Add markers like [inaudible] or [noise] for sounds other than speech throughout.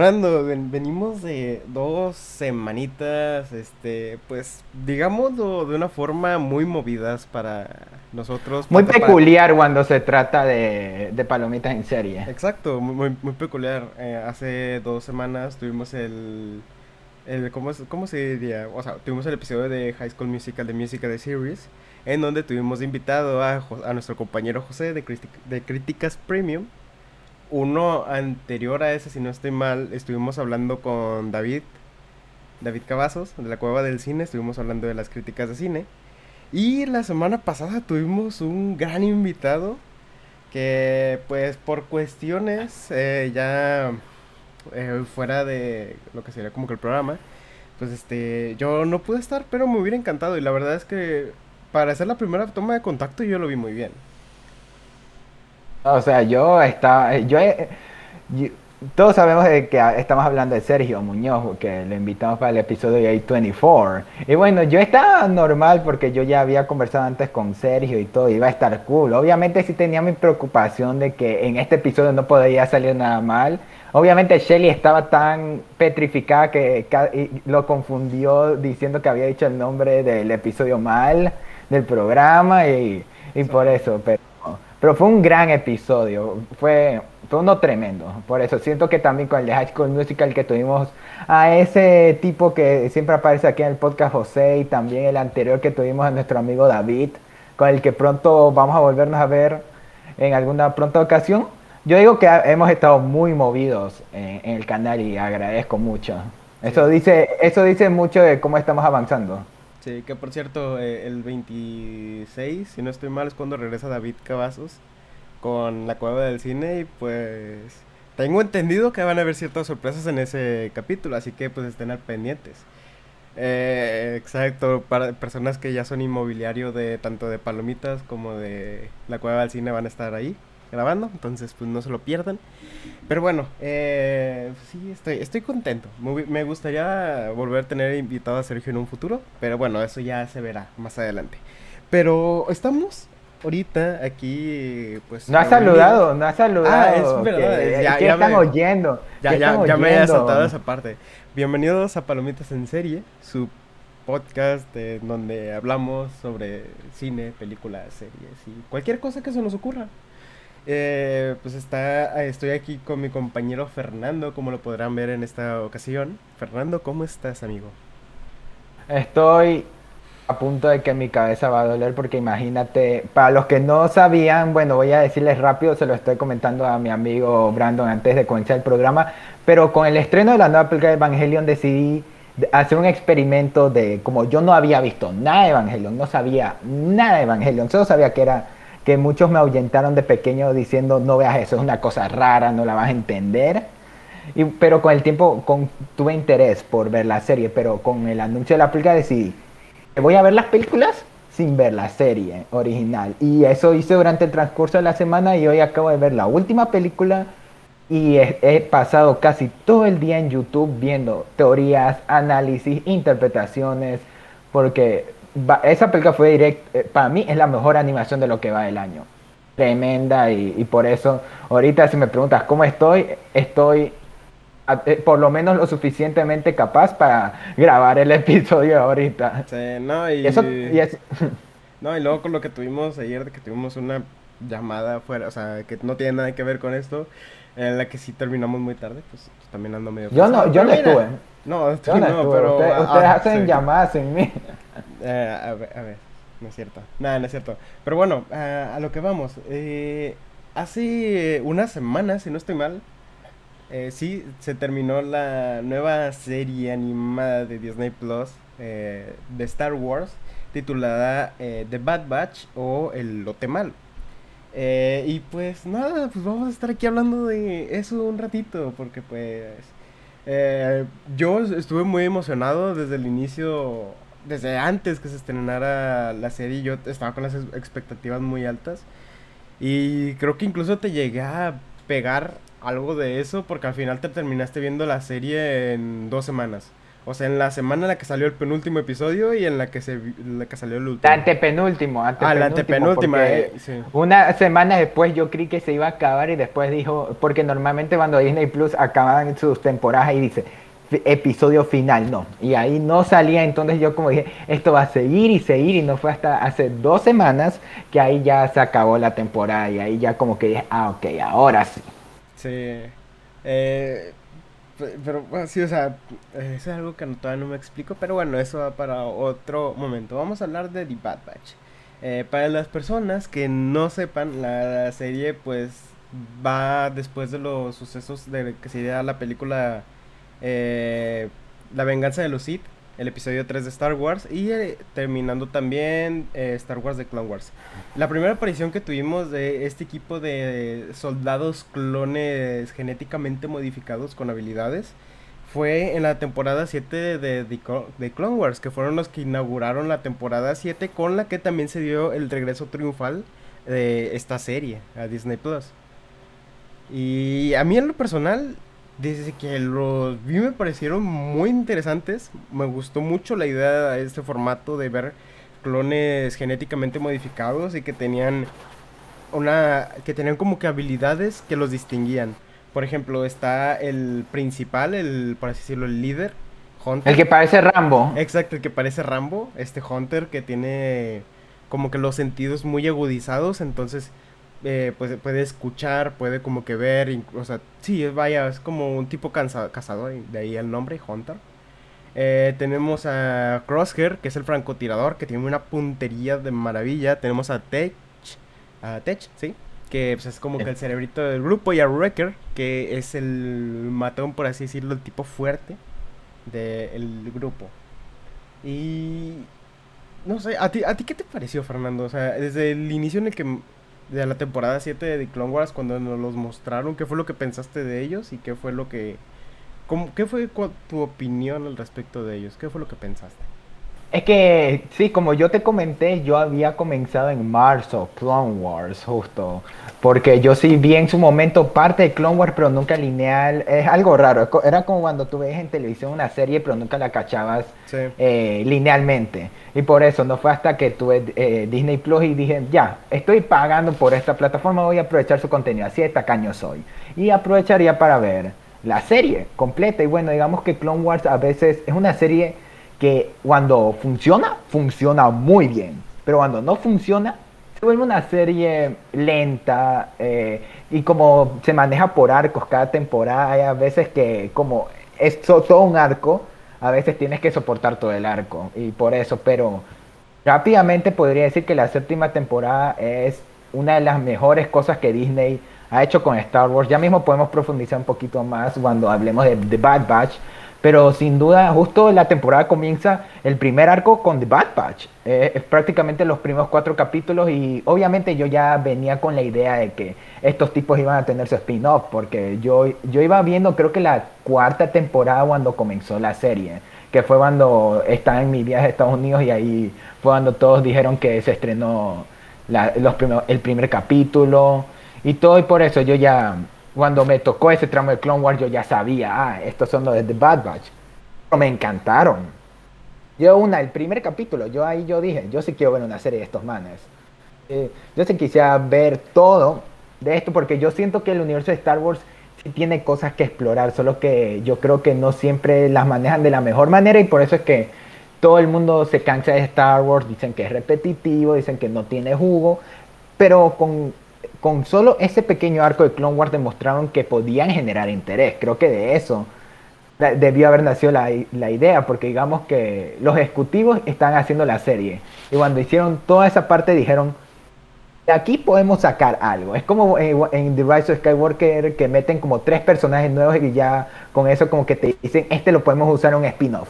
Fernando, venimos de dos semanitas, este, pues, digámoslo de una forma muy movidas para nosotros. Muy peculiar cuando se trata de, palomitas en serie. Exacto, muy, muy peculiar. Eh, hace dos semanas tuvimos el, el ¿cómo, ¿cómo, se diría? O sea, tuvimos el episodio de High School Musical, de Musical de Series, en donde tuvimos invitado a, a nuestro compañero José de, de Críticas Premium uno anterior a ese, si no estoy mal, estuvimos hablando con David, David Cavazos, de la Cueva del Cine, estuvimos hablando de las críticas de cine. Y la semana pasada tuvimos un gran invitado que pues por cuestiones eh, ya eh, fuera de lo que sería como que el programa, pues este, yo no pude estar, pero me hubiera encantado y la verdad es que para hacer la primera toma de contacto yo lo vi muy bien. O sea, yo estaba, yo, todos sabemos de que estamos hablando de Sergio Muñoz, que lo invitamos para el episodio de A24. Y bueno, yo estaba normal porque yo ya había conversado antes con Sergio y todo, iba a estar cool. Obviamente sí tenía mi preocupación de que en este episodio no podía salir nada mal. Obviamente Shelly estaba tan petrificada que lo confundió diciendo que había dicho el nombre del episodio mal del programa y, y por eso. Pero pero fue un gran episodio, fue, fue uno tremendo. Por eso siento que también con el de High School Musical que tuvimos a ese tipo que siempre aparece aquí en el podcast José y también el anterior que tuvimos a nuestro amigo David, con el que pronto vamos a volvernos a ver en alguna pronta ocasión. Yo digo que hemos estado muy movidos en, en el canal y agradezco mucho. Eso dice, eso dice mucho de cómo estamos avanzando. Sí, que por cierto, eh, el 26, si no estoy mal, es cuando regresa David Cavazos con la cueva del cine y pues tengo entendido que van a haber ciertas sorpresas en ese capítulo, así que pues estén al pendientes. Eh, exacto, para personas que ya son inmobiliario de tanto de palomitas como de la cueva del cine van a estar ahí grabando, entonces pues no se lo pierdan. Pero bueno, eh, sí, estoy, estoy contento. Me gustaría volver a tener invitado a Sergio en un futuro, pero bueno, eso ya se verá más adelante. Pero estamos ahorita aquí, pues... No ha saludado, no ha saludado. Ah, es verdad. ya, ya están oyendo? Ya, ya, ya me he saltado esa parte. Bienvenidos a Palomitas en Serie, su podcast donde hablamos sobre cine, películas, series y cualquier cosa que se nos ocurra. Eh, pues está, estoy aquí con mi compañero Fernando, como lo podrán ver en esta ocasión. Fernando, ¿cómo estás, amigo? Estoy a punto de que mi cabeza va a doler porque imagínate, para los que no sabían, bueno, voy a decirles rápido, se lo estoy comentando a mi amigo Brandon antes de comenzar el programa, pero con el estreno de la nueva película de Evangelion decidí hacer un experimento de, como yo no había visto nada de Evangelion, no sabía nada de Evangelion, solo sabía que era que muchos me ahuyentaron de pequeño diciendo, no veas eso, es una cosa rara, no la vas a entender. Pero con el tiempo con, tuve interés por ver la serie, pero con el anuncio de la película decidí, voy a ver las películas sin ver la serie original. Y eso hice durante el transcurso de la semana y hoy acabo de ver la última película y he pasado casi todo el día en YouTube viendo teorías, análisis, interpretaciones, porque esa película fue direct, eh, para mí es la mejor animación de lo que va del año. Tremenda y, por eso ahorita si me preguntas cómo estoy, estoy eh, por lo menos lo suficientemente capaz para grabar el [laughs] episodio ahorita. Sí, no, y... [laughs] no, y luego con lo que tuvimos ayer, de que tuvimos una llamada fuera, o sea, que no tiene nada que ver con esto, en la que sí terminamos muy tarde, pues también ando medio... Yo no, yo no estuve. No, no, pero... Ustedes, ah, hacen llamadas en mí. Eh, a, ver, a ver, no es cierto. Nada, no es cierto. Pero bueno, a lo que vamos. Eh, hace una semana, si no estoy mal, eh, sí, se terminó la nueva serie animada de Disney Plus eh, de Star Wars titulada The Bad Batch o El Lote Mal. y pues nada, pues vamos a estar aquí hablando de eso un ratito, porque pues yo estuve muy emocionado desde el inicio desde antes que se estrenara la serie, yo estaba con las expectativas muy altas. Y creo que incluso te llegué a pegar algo de eso porque al final te terminaste viendo la serie en dos semanas. O sea, en la semana en la que salió el penúltimo episodio y en la que se la que salió el último. La antepenúltimo, antepenúltimo. Ah, la antepenúltima, eh, sí. Una semana después yo creí que se iba a acabar y después dijo, porque normalmente cuando Disney Plus acababan sus temporadas y dice episodio final, no. Y ahí no salía, entonces yo como dije, esto va a seguir y seguir y no fue hasta hace dos semanas que ahí ya se acabó la temporada y ahí ya como que dije, ah, ok, ahora sí. Sí. Eh, pero sí, o sea, es algo que todavía no me explico, pero bueno, eso va para otro momento. Vamos a hablar de The Bad Batch. Eh, para las personas que no sepan, la serie pues va después de los sucesos de que sería la película eh, La venganza de los Sith el episodio 3 de Star Wars y eh, terminando también eh, Star Wars de Clone Wars. La primera aparición que tuvimos de este equipo de soldados clones genéticamente modificados con habilidades fue en la temporada 7 de, de, Clone Wars, que fueron los que inauguraron la temporada 7 con la que también se dio el regreso triunfal de esta serie a Disney Plus. Y a mí en lo personal desde que los vi me parecieron muy interesantes. Me gustó mucho la idea de este formato de ver clones genéticamente modificados y que tenían una que tenían como que habilidades que los distinguían. Por ejemplo, está el principal, el por así decirlo, el líder, Hunter. El que parece Rambo. Exacto, el que parece Rambo, este Hunter que tiene como que los sentidos muy agudizados, entonces eh, pues puede escuchar, puede como que ver, o sea, sí, vaya, es como un tipo cazador, de ahí el nombre, Hunter. Eh, tenemos a Crosshair, que es el francotirador, que tiene una puntería de maravilla. Tenemos a Tech, a Tech, sí, que pues, es como que el cerebrito del grupo. Y a Wrecker, que es el matón, por así decirlo, el tipo fuerte del grupo. Y no sé, ¿a ti, ¿a ti qué te pareció, Fernando? O sea, desde el inicio en el que de la temporada 7 de The Clone Wars cuando nos los mostraron, ¿qué fue lo que pensaste de ellos y qué fue lo que... Cómo, ¿Qué fue tu opinión al respecto de ellos? ¿Qué fue lo que pensaste? Es que, sí, como yo te comenté, yo había comenzado en marzo Clone Wars, justo. Porque yo sí vi en su momento parte de Clone Wars, pero nunca lineal. Es algo raro. Era como cuando tú ves en televisión una serie, pero nunca la cachabas eh, linealmente. Y por eso no fue hasta que tuve eh, Disney Plus y dije, ya, estoy pagando por esta plataforma, voy a aprovechar su contenido. Así de tacaño soy. Y aprovecharía para ver la serie completa. Y bueno, digamos que Clone Wars a veces es una serie que cuando funciona, funciona muy bien, pero cuando no funciona, se vuelve una serie lenta eh, y como se maneja por arcos cada temporada, hay a veces que como es todo un arco, a veces tienes que soportar todo el arco y por eso, pero rápidamente podría decir que la séptima temporada es una de las mejores cosas que Disney ha hecho con Star Wars. Ya mismo podemos profundizar un poquito más cuando hablemos de The Bad Batch, pero sin duda, justo la temporada comienza el primer arco con The Bad Batch. Eh, es prácticamente los primeros cuatro capítulos y obviamente yo ya venía con la idea de que estos tipos iban a tener su spin-off porque yo, yo iba viendo creo que la cuarta temporada cuando comenzó la serie, que fue cuando estaba en mi viaje a Estados Unidos y ahí fue cuando todos dijeron que se estrenó los el primer capítulo y todo y por eso yo ya cuando me tocó ese tramo de Clone Wars, yo ya sabía, ah, estos son los de The Bad Batch. Pero me encantaron. Yo una, el primer capítulo, yo ahí yo dije, yo sí quiero ver una serie de estos manes. Eh, yo sí quisiera ver todo de esto porque yo siento que el universo de Star Wars sí tiene cosas que explorar, solo que yo creo que no siempre las manejan de la mejor manera y por eso es que todo el mundo se cansa de Star Wars, dicen que es repetitivo, dicen que no tiene jugo, pero con con solo ese pequeño arco de Clone Wars demostraron que podían generar interés. Creo que de eso debió haber nacido la, idea, porque digamos que los ejecutivos están haciendo la serie. Y cuando hicieron toda esa parte dijeron, de aquí podemos sacar algo. Es como en, The Rise of Skywalker que meten como tres personajes nuevos y ya con eso como que te dicen, este lo podemos usar en un spin-off.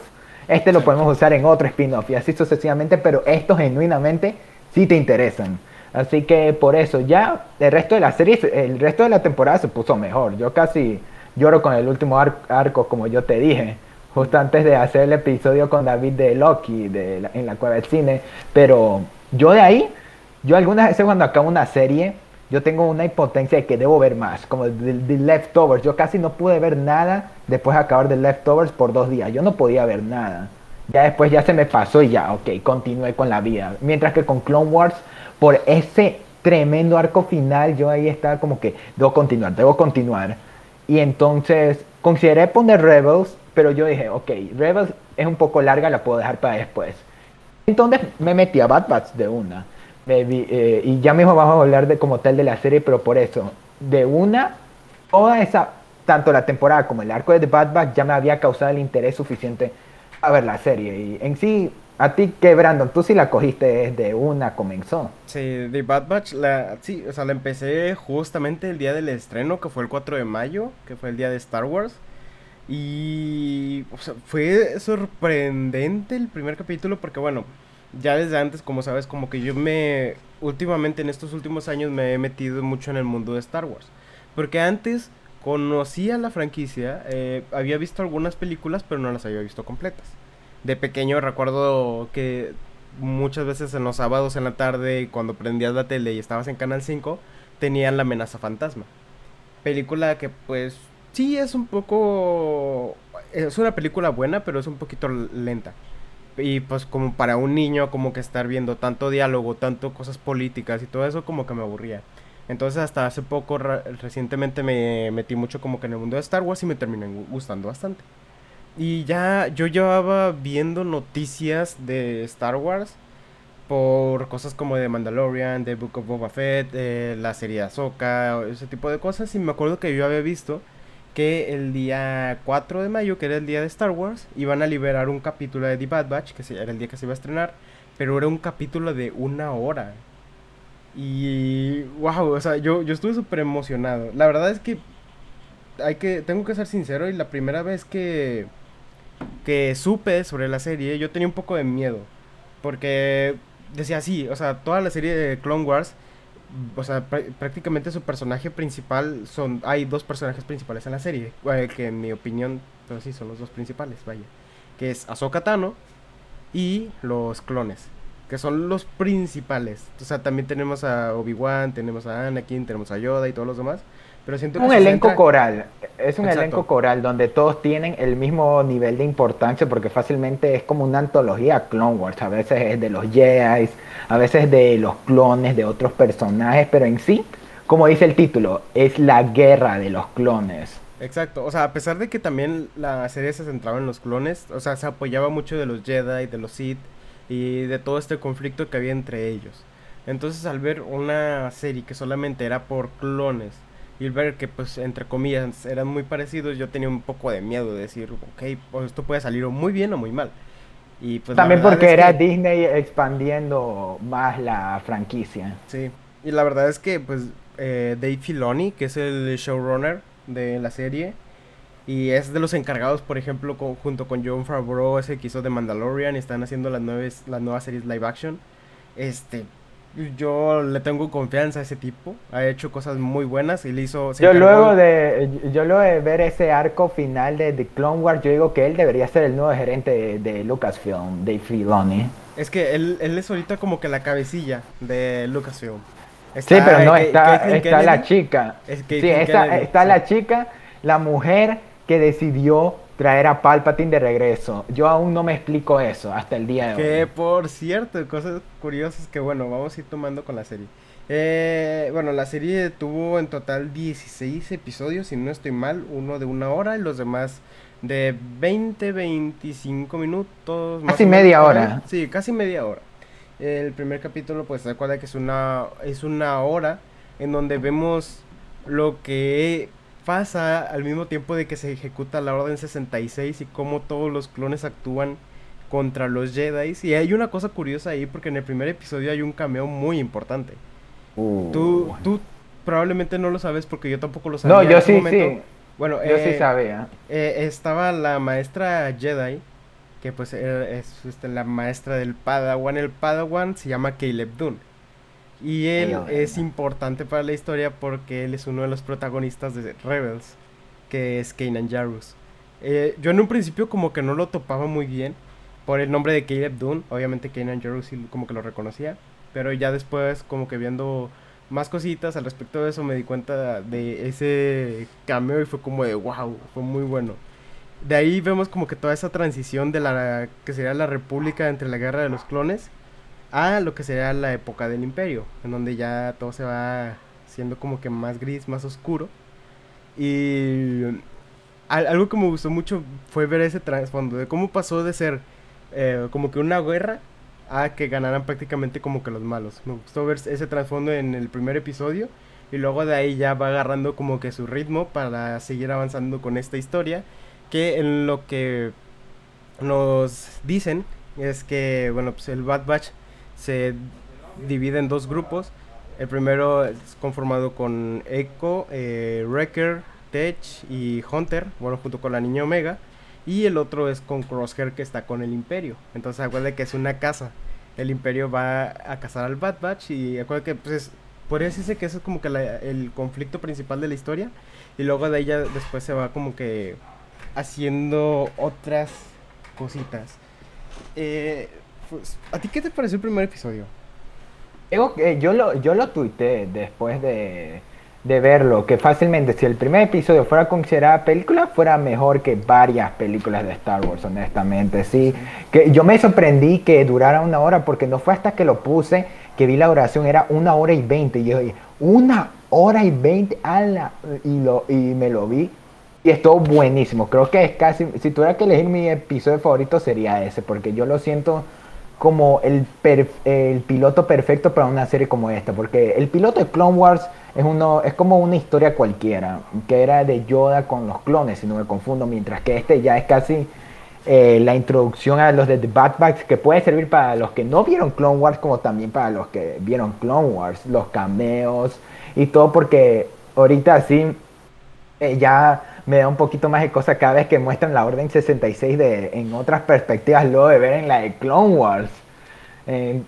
Este lo podemos usar en otro spin-off y así sucesivamente, pero estos genuinamente sí te interesan. Así que por eso ya el resto de la serie, el resto de la temporada se puso mejor. Yo casi lloro con el último arco, como yo te dije, justo antes de hacer el episodio con David de Loki de en la cueva del cine. Pero yo de ahí, yo algunas veces cuando acabo una serie, yo tengo una impotencia de que debo ver más, como de, Leftovers. Yo casi no pude ver nada después de acabar de Leftovers por dos días. Yo no podía ver nada. Ya después ya se me pasó y ya, ok, continué con la vida. Mientras que con Clone Wars, por ese tremendo arco final, yo ahí estaba como que, debo continuar, debo continuar. Y entonces consideré poner Rebels, pero yo dije, ok, Rebels es un poco larga, la puedo dejar para después. Entonces me metí a Bad Batch de una. Eh, y ya mismo vamos a hablar de como tal de la serie, pero por eso, de una, toda esa, tanto la temporada como el arco de The Bad Batch ya me había causado el interés suficiente a ver la serie. Y en sí, a ti que Brandon, tú sí la cogiste desde una comenzó. Sí, The Bad Batch, sí, o sea, la empecé justamente el día del estreno, que fue el 4 de mayo, que fue el día de Star Wars. Y fue sorprendente el primer capítulo porque bueno, ya desde antes, como sabes, como que yo me, últimamente en estos últimos años me he metido mucho en el mundo de Star Wars. Porque antes conocía la franquicia, eh, había visto algunas películas, pero no las había visto completas. De pequeño recuerdo que muchas veces en los sábados en la tarde, cuando prendías la tele y estabas en Canal 5, tenían La amenaza fantasma. Película que pues sí es un poco... Es una película buena, pero es un poquito lenta y pues como para un niño como que estar viendo tanto diálogo, tanto cosas políticas y todo eso como que me aburría. Entonces hasta hace poco recientemente me metí mucho como que en el mundo de Star Wars y me terminó gustando bastante. Y ya yo llevaba viendo noticias de Star Wars por cosas como de Mandalorian, de Book of Boba Fett, la serie Ahsoka, ese tipo de cosas y me acuerdo que yo había visto que el día 4 de mayo, que era el día de Star Wars, iban a liberar un capítulo de The Bad Batch, que era el día que se iba a estrenar, pero era un capítulo de una hora. Y wow, o sea, yo, yo estuve súper emocionado. La verdad es que hay que tengo que ser sincero y la primera vez que que supe sobre la serie, yo tenía un poco de miedo, porque decía así, o sea, toda la serie de Clone Wars o sea, prácticamente su personaje principal son, hay dos personajes principales en la serie, eh, que en mi opinión, pero sí, son los dos principales, vaya, que es Ahsoka Tano y los clones, que son los principales. O sea, también tenemos a Obi-Wan, tenemos a Anakin, tenemos a Yoda y todos los demás, pero siento un elenco coral, es un elenco coral donde todos tienen el mismo nivel de importancia porque fácilmente es como una antología Clone Wars, a veces es de los Jedi, a veces de los clones de otros personajes, pero en sí, como dice el título, es la guerra de los clones. Exacto, o sea, a pesar de que también la serie se centraba en los clones, o sea, se apoyaba mucho de los Jedi, de los Sith y de todo este conflicto que había entre ellos. Entonces, al ver una serie que solamente era por clones, y ver que pues entre comillas eran muy parecidos, yo tenía un poco de miedo de decir, ok, pues esto puede salir muy bien o muy mal. Y pues También porque era Disney expandiendo más la franquicia. Sí, y la verdad es que pues eh, Dave Filoni, que es el showrunner de la serie, y es de los encargados, por ejemplo, junto con John Favreau, ese que hizo de Mandalorian, y están haciendo las, nuevas, las nuevas series live action. Este, yo le tengo confianza a ese tipo. Ha hecho cosas muy buenas y le hizo. Yo luego de yo luego de ver ese arco final de The Clone Wars, yo digo que él debería ser el nuevo gerente de, Lucasfilm, de Filoni. Es que él, él, es ahorita como que la cabecilla de Lucasfilm. sí, pero no, está, está la chica. sí, está, está la chica, la mujer que decidió traer a Palpatine de regreso. Yo aún no me explico eso hasta el día de hoy. Que por cierto, cosas curiosas que bueno, vamos a ir tomando con la serie. Eh, bueno, la serie tuvo en total 16 episodios, si no estoy mal, uno de una hora y los demás de 20, 25 minutos. Casi media hora. Sí, casi media hora. El primer capítulo, pues se acuerda que es una, es una hora en donde vemos lo que pasa al mismo tiempo de que se ejecuta la Orden 66 y cómo todos los clones actúan contra los Jedi. Y hay una cosa curiosa ahí porque en el primer episodio hay un cameo muy importante. Uh. Tú, tú probablemente no lo sabes porque yo tampoco lo sabía. No, yo sí, sí. Bueno, yo sí eh, sabía. Eh, estaba la maestra Jedi, que pues es este, la maestra del Padawan. El Padawan se llama Caleb Dune. Y él es importante para la historia porque él es uno de los protagonistas de Rebels, que es Kanan Jarrus. Eh, yo en un principio como que no lo topaba muy bien por el nombre de Caleb Dune. Obviamente Kanan Jarrus como que lo reconocía. Pero ya después como que viendo más cositas al respecto de eso, me di cuenta de ese cameo y fue como de wow, fue muy bueno. De ahí vemos como que toda esa transición de la que sería la república entre la guerra de los clones a lo que sería la época del imperio, en donde ya todo se va siendo como que más gris, más oscuro. Y algo que me gustó mucho fue ver ese trasfondo de cómo pasó de ser eh, como que una guerra a que ganaran prácticamente como que los malos. Me gustó ver ese trasfondo en el primer episodio y luego de ahí ya va agarrando como que su ritmo para seguir avanzando con esta historia que en lo que nos dicen es que bueno pues el Bad Batch se divide en dos grupos el primero es conformado con Echo, eh, Wrecker, Tech y Hunter, bueno, junto con la niña Omega. Y el otro es con Crosshair que está con el Imperio. Entonces acuérdate que es una casa. El Imperio va a cazar al Bad Batch y acuérdate que pues podría decirse que eso es como que el conflicto principal de la historia. Y luego de ella después se va como que haciendo otras cositas. Eh, pues, ¿A ti qué te pareció el primer episodio? yo lo, yo lo tuiteé después de, de verlo, que fácilmente si el primer episodio fuera considerada película, fuera mejor que varias películas de Star Wars, honestamente. Sí, que yo me sorprendí que durara una hora porque no fue hasta que lo puse que vi la duración, era una hora y veinte. Y yo dije, una hora y veinte, y, lo, y me lo vi. Y estuvo buenísimo. Creo que es casi, si tuviera que elegir mi episodio favorito sería ese, porque yo lo siento como el, piloto perfecto para una serie como esta, porque el piloto de Clone Wars es, uno, es como una historia cualquiera, que era de Yoda con los clones, si no me confundo, mientras que este ya es casi eh, la introducción a los de The Bad Batch, que puede servir para los que no vieron Clone Wars, como también para los que vieron Clone Wars, los cameos y todo, porque ahorita sí eh, ya me da un poquito más de cosa cada vez que muestran la Orden 66 de, en otras perspectivas, luego de ver en la de Clone Wars.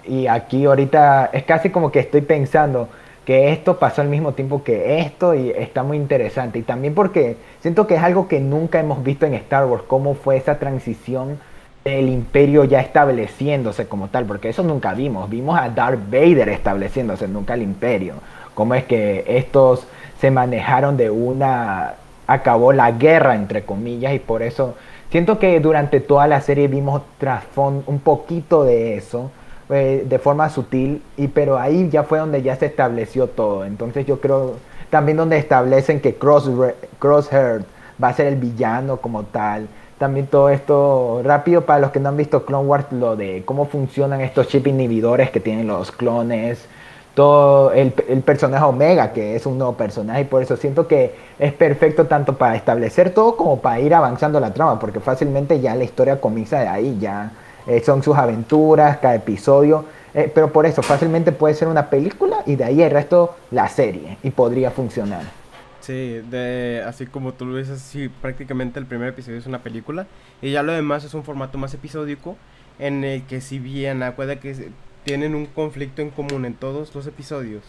Y aquí ahorita es casi como que estoy pensando que esto pasó al mismo tiempo que esto y está muy interesante. Y también porque siento que es algo que nunca hemos visto en Star Wars, cómo fue esa transición del imperio ya estableciéndose como tal, porque eso nunca vimos. Vimos a Darth Vader estableciéndose, nunca el imperio. Cómo es que estos se manejaron de una acabó la guerra, entre comillas, y por eso siento que durante toda la serie vimos un poquito de eso, eh, de forma sutil, y pero ahí ya fue donde ya se estableció todo. Entonces yo creo también donde establecen que Cross, Crosshair va a ser el villano como tal. También todo esto rápido para los que no han visto Clone Wars, lo de cómo funcionan estos chip inhibidores que tienen los clones todo el, el, personaje Omega, que es un nuevo personaje, y por eso siento que es perfecto tanto para establecer todo como para ir avanzando la trama, porque fácilmente ya la historia comienza de ahí, ya eh, son sus aventuras, cada episodio, eh, pero por eso fácilmente puede ser una película y de ahí el resto la serie, y podría funcionar. Sí, de, así como tú lo dices, sí, prácticamente el primer episodio es una película, y ya lo demás es un formato más episódico, en el que si bien acuerda que tienen un conflicto en común en todos los episodios,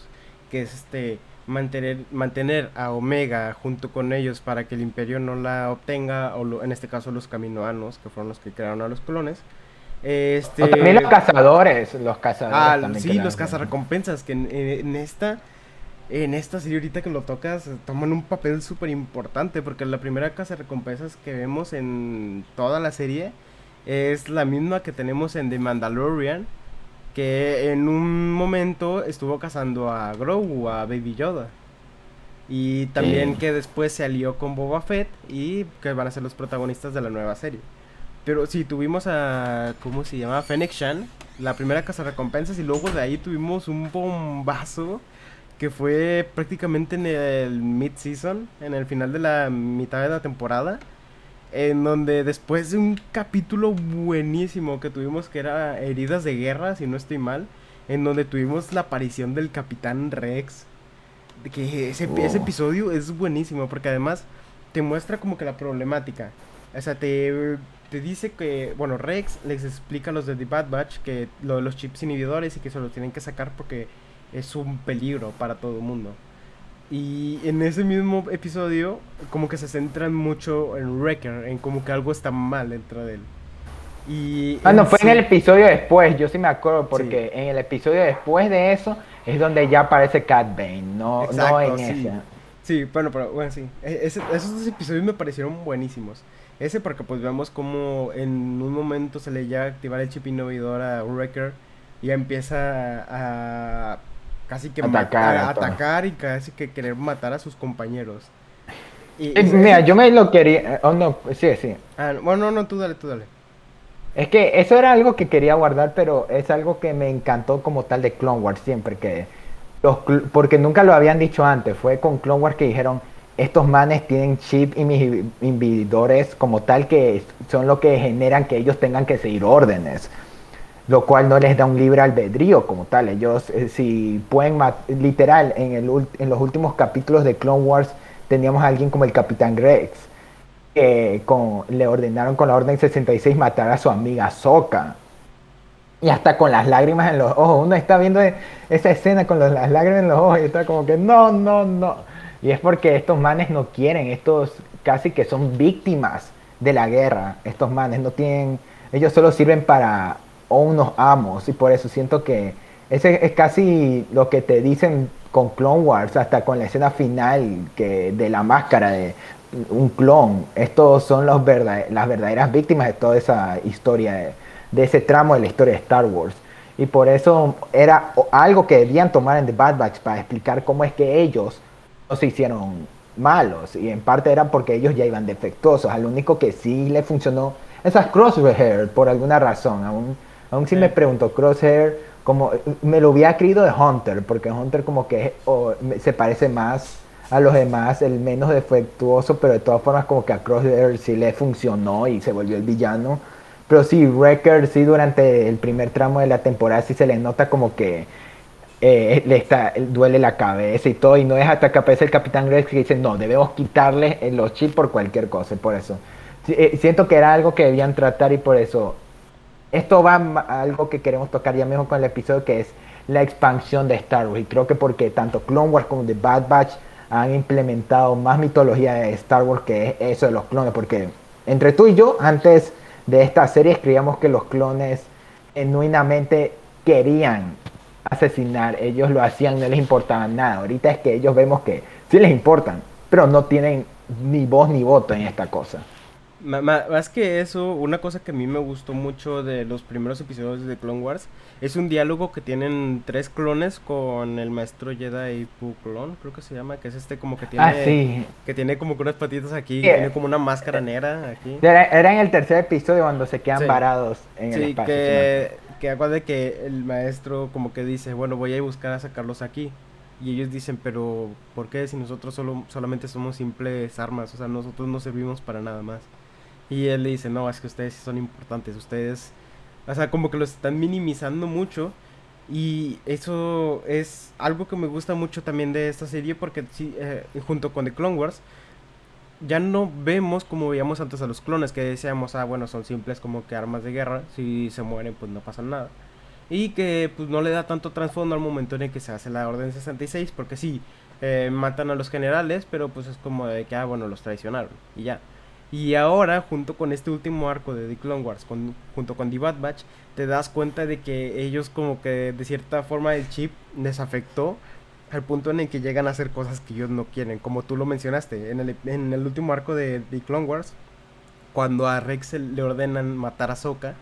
que es este mantener mantener a Omega junto con ellos para que el Imperio no la obtenga o en este caso los Caminoanos, que fueron los que crearon a los clones. Este, también los cazadores, los cazadores. Ah, sí, los cazarrecompensas que en, esta en esta serie ahorita que lo tocas toman un papel súper importante porque la primera cazarrecompensas que vemos en toda la serie es la misma que tenemos en The Mandalorian que en un momento estuvo cazando a Grogu, a Baby Yoda. Y también que después se alió con Boba Fett y que van a ser los protagonistas de la nueva serie. Pero sí, tuvimos a, ¿cómo se llama? Fennec Shan, la primera casa recompensas y luego de ahí tuvimos un bombazo que fue prácticamente en el mid-season, en el final de la mitad de la temporada en donde después de un capítulo buenísimo que tuvimos que era Heridas de Guerra, si no estoy mal, en donde tuvimos la aparición del Capitán Rex, que ese, ese episodio es buenísimo porque además te muestra como que la problemática, o sea, te, te dice que, bueno, Rex les explica a los de The Bad Batch que lo de los chips inhibidores y que se los tienen que sacar porque es un peligro para todo el mundo. Y en ese mismo episodio, como que se centran mucho en Wrecker, en como que algo está mal dentro de él. Y Ah, no, fue en el episodio después, yo sí me acuerdo, porque en el episodio después de eso es donde ya aparece Cat Bane, no, no en sí. ese. Sí, bueno, pero bueno, sí. E- ese- esos dos episodios me parecieron buenísimos. Ese porque pues vemos como en un momento se le llega a activar el chip inhibidor a Wrecker y empieza a casi que Atacar todos. atacar y casi que querer matar a sus compañeros. Y, Eh, Mira, yo me lo quería, oh no, sí, sí. ah, bueno, no, no, tú dale, tú dale. Es que eso era algo que quería guardar, pero es algo que me encantó como tal de Clone Wars siempre, que los, cl- porque nunca lo habían dicho antes, fue con Clone Wars que dijeron, estos manes tienen chip inhi- inhibidores como tal que son lo que generan que ellos tengan que seguir órdenes, lo cual no les da un libre albedrío como tal. Ellos, eh, si pueden, literal, en, el, en los últimos capítulos de Clone Wars teníamos a alguien como el Capitán Rex, que le ordenaron con la Orden 66 matar a su amiga Soka. Y hasta con las lágrimas en los ojos. Uno está viendo e- esa escena con las lágrimas en los ojos y está como que no, no, no. Y es porque estos manes no quieren, estos casi que son víctimas de la guerra. Estos manes no tienen, ellos solo sirven para unos amos. Y por eso siento que ese es casi lo que te dicen con Clone Wars, hasta con la escena final que de la máscara de un clon. Estos son los verda- las verdaderas víctimas de toda esa historia, de, ese tramo de la historia de Star Wars. Y por eso era algo que debían tomar en The Bad Batch para explicar cómo es que ellos no se hicieron malos. Y en parte era porque ellos ya iban defectuosos. Al único que sí le funcionó esas Crosshair por alguna razón. Aún, aún Sí. me pregunto, Crosshair, como me lo hubiera creído de Hunter, porque Hunter como que se parece más a los demás, el menos defectuoso, pero de todas formas como que a Crosshair sí le funcionó y se volvió el villano. Pero sí, Wrecker sí durante el primer tramo de la temporada sí se le nota como que eh, le está, duele la cabeza y todo, y no es hasta que aparece el Capitán Rex que dice, no, debemos quitarle los chips por cualquier cosa, por eso. Eh, siento que era algo que debían tratar y por eso esto va a algo que queremos tocar ya mismo con el episodio que es la expansión de Star Wars. Y creo que porque tanto Clone Wars como The Bad Batch han implementado más mitología de Star Wars que es eso de los clones. Porque entre tú y yo, antes de esta serie, creíamos que los clones genuinamente querían asesinar. Ellos lo hacían, no les importaba nada. Ahorita es que ellos vemos que sí les importan, pero no tienen ni voz ni voto en esta cosa. Más que eso, una cosa que a mí me gustó mucho de los primeros episodios de Clone Wars es un diálogo que tienen tres clones con el maestro Jedi Puklon, creo que se llama, que es este como que tiene Ah, sí. que tiene como que unas patitas aquí, Sí, que tiene eh, como una máscara negra aquí. Era, era en el tercer episodio cuando se quedan Sí. varados en el Sí, espacio. que, que acuerde que el maestro como que dice, bueno, voy a ir a buscar a sacarlos aquí. Y ellos dicen, pero ¿por qué si nosotros solo, solamente somos simples armas? O sea, nosotros no servimos para nada más. Y él le dice, no, es que ustedes son importantes, ustedes, o sea, como que los están minimizando mucho. Y eso es algo que me gusta mucho también de esta serie porque sí, eh, junto con The Clone Wars, ya no vemos como veíamos antes a los clones, que decíamos, ah, bueno, son simples como que armas de guerra, si se mueren pues no pasa nada. Y que pues no le da tanto trasfondo al momento en el que se hace la Orden 66, porque sí, eh, matan a los generales, pero pues es como de que, ah, bueno, los traicionaron y ya. Y ahora, junto con este último arco de The Clone Wars, con- junto con The Bad Batch, te das cuenta de que ellos como que de cierta forma el chip les afectó al punto en el que llegan a hacer cosas que ellos no quieren, como tú lo mencionaste, en el, en el último arco de The Clone Wars, cuando a Rex le ordenan matar a Sokka,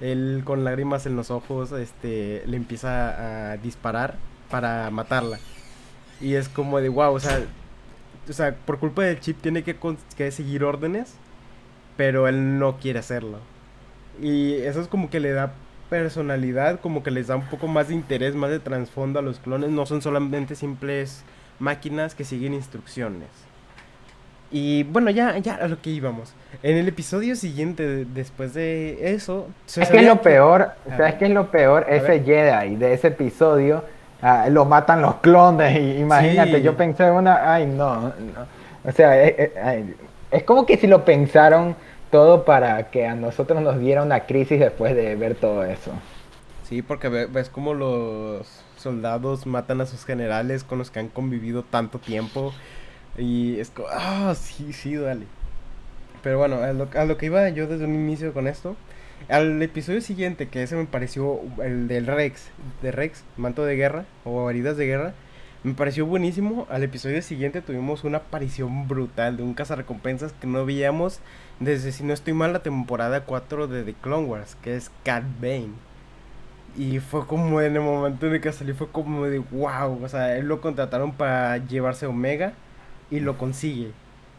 él con lágrimas en los ojos este, le empieza a disparar para matarla. Y es como de wow, o sea, o sea, por culpa del chip tiene que, que seguir órdenes, pero él no quiere hacerlo. Y eso es como que le da personalidad, como que les da un poco más de interés, más de trasfondo a los clones. No son solamente simples máquinas que siguen instrucciones. Y bueno, ya, ya a lo que íbamos. En el episodio siguiente, de- después de eso, se Es que es lo peor, ¿sabes qué es lo peor? Ese Jedi de ese episodio, ah, lo matan los clones, y imagínate, Sí. yo pensé una, ay no, no. o sea, eh, ay, es como que si lo pensaron todo para que a nosotros nos diera una crisis después de ver todo eso. Sí, porque ve- ves como los soldados matan a sus generales con los que han convivido tanto tiempo. Y es como, ah, sí, sí, dale. Pero bueno, a lo, a lo que iba yo desde un inicio con esto, Al episodio siguiente, que ese me pareció el del Rex, de Rex, manto de guerra o heridas de guerra, me pareció buenísimo. Al episodio siguiente tuvimos una aparición brutal de un cazarrecompensas que no veíamos desde, si no estoy mal, la temporada 4 de The Clone Wars, que es Cat Bane. Y fue como en el momento en el que salió, fue como de wow. O sea, él lo contrataron para llevarse Omega y lo consigue.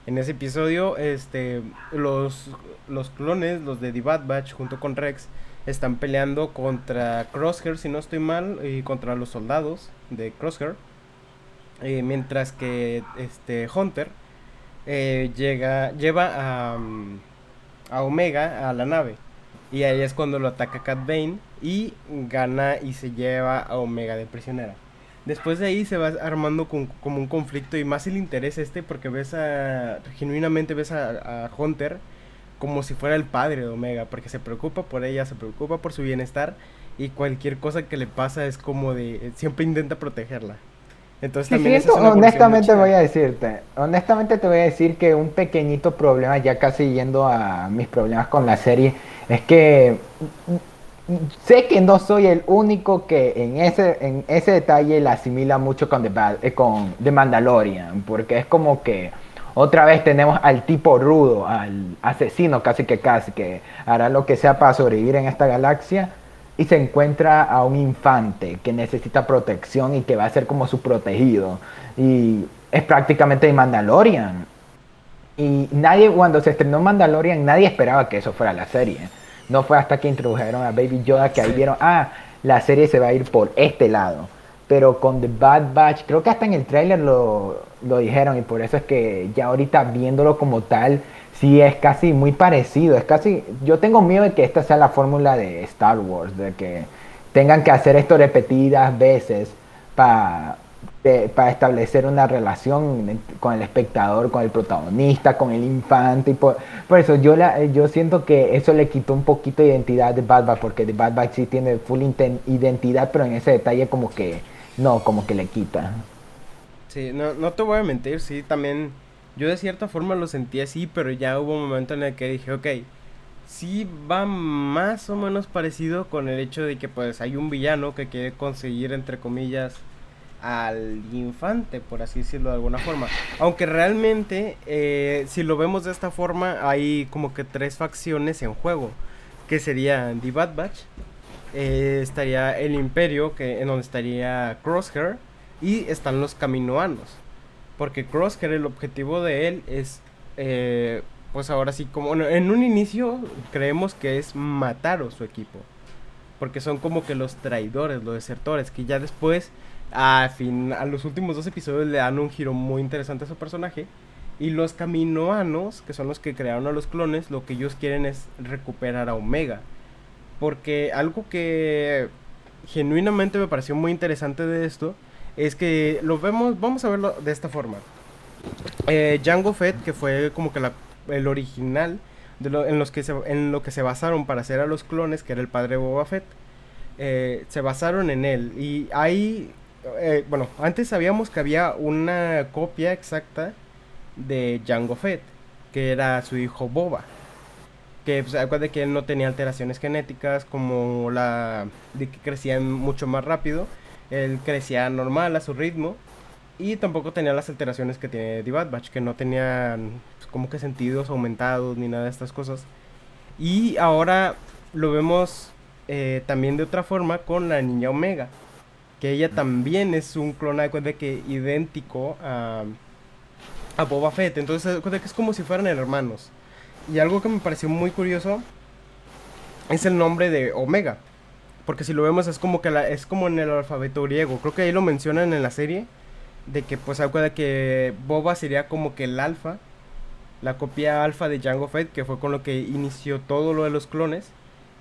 En ese episodio, este, los, los clones, los de The Bad Batch, junto con Rex, están peleando contra Crosshair, si no estoy mal, y contra los soldados de Crosshair. Eh, mientras que este Hunter eh, llega, lleva a, mm, a Omega a la nave. Y ahí es cuando lo ataca Cat Bane y gana y se lleva a Omega de prisionera. Después de ahí se va armando como un conflicto y más el interés este porque ves a, genuinamente ves a, Hunter como si fuera el padre de Omega, porque se preocupa por ella, se preocupa por su bienestar y cualquier cosa que le pasa es como de, siempre intenta protegerla. Entonces también honestamente voy a decirte, honestamente te voy a decir que un pequeñito problema, ya casi yendo a mis problemas con la serie, es que sé que no soy el único que en ese, en ese detalle la asimila mucho con The, eh, con The Mandalorian, porque es como que otra vez tenemos al tipo rudo, al asesino casi que casi, que hará lo que sea para sobrevivir en esta galaxia, y se encuentra a un infante que necesita protección y que va a ser como su protegido. Y es prácticamente The Mandalorian. Y nadie, cuando se estrenó Mandalorian, nadie esperaba que eso fuera la serie. No fue hasta que introdujeron a Baby Yoda que ahí vieron, ah, la serie se va a ir por este lado. Pero con The Bad Batch, creo que hasta en el trailer lo, lo dijeron y por eso es que ya ahorita viéndolo como tal, sí es casi muy parecido. Es casi, yo tengo miedo de que esta sea la fórmula de Star Wars, de que tengan que hacer esto repetidas veces para para establecer una relación con el espectador, con el protagonista, con el infante. Y por, eso yo, la, yo siento que eso le quitó un poquito de identidad de Bad Batch, porque de Bad Batch sí tiene full identidad, pero en ese detalle como que no, como que le quita. Sí, no, no te voy a mentir, sí, también yo de cierta forma lo sentí así, pero ya hubo un momento en el que dije, ok, sí va más o menos parecido con el hecho de que pues hay un villano que quiere conseguir, entre comillas, al infante, por así decirlo de alguna forma. Aunque realmente, eh, si lo vemos de esta forma, hay como que tres facciones en juego, que serían The Bad Batch, eh, estaría el Imperio, que en donde estaría Crosshair, y están los Caminoanos. Porque Crosshair, el objetivo de él es, eh, pues ahora sí, como en un inicio creemos que es matar a su equipo. Porque son como que los traidores, los desertores, que ya después a, fin, a los últimos dos episodios le dan un giro muy interesante a su personaje. Y los caminoanos, que son los que crearon a los clones, lo que ellos quieren es recuperar a Omega. Porque algo que genuinamente me pareció muy interesante de esto es que lo vemos, vamos a verlo de esta forma. Eh, Jango Fett, que fue como que el original en, los que en lo que se basaron para hacer a los clones, que era el padre Boba Fett, eh, se basaron en él. Y hay eh, bueno, antes sabíamos que había una copia exacta de Jango Fett, que era su hijo Boba. Que pues, que él no tenía alteraciones genéticas como la de que crecía mucho más rápido. Él crecía normal a su ritmo. Y tampoco tenía las alteraciones que tiene The Bad Batch, que no tenían pues, como que sentidos aumentados ni nada de estas cosas. Y ahora lo vemos eh, también de otra forma con la niña Omega que ella también es un clon de que idéntico a, a Boba Fett. Entonces, que es como si fueran hermanos. Y algo que me pareció muy curioso es el nombre de Omega. Porque si lo vemos es como que la, es como en el alfabeto griego. Creo que ahí lo mencionan en la serie. De que pues acuerda que Boba sería como que el alfa. La copia alfa de Jango Fett. Que fue con lo que inició todo lo de los clones.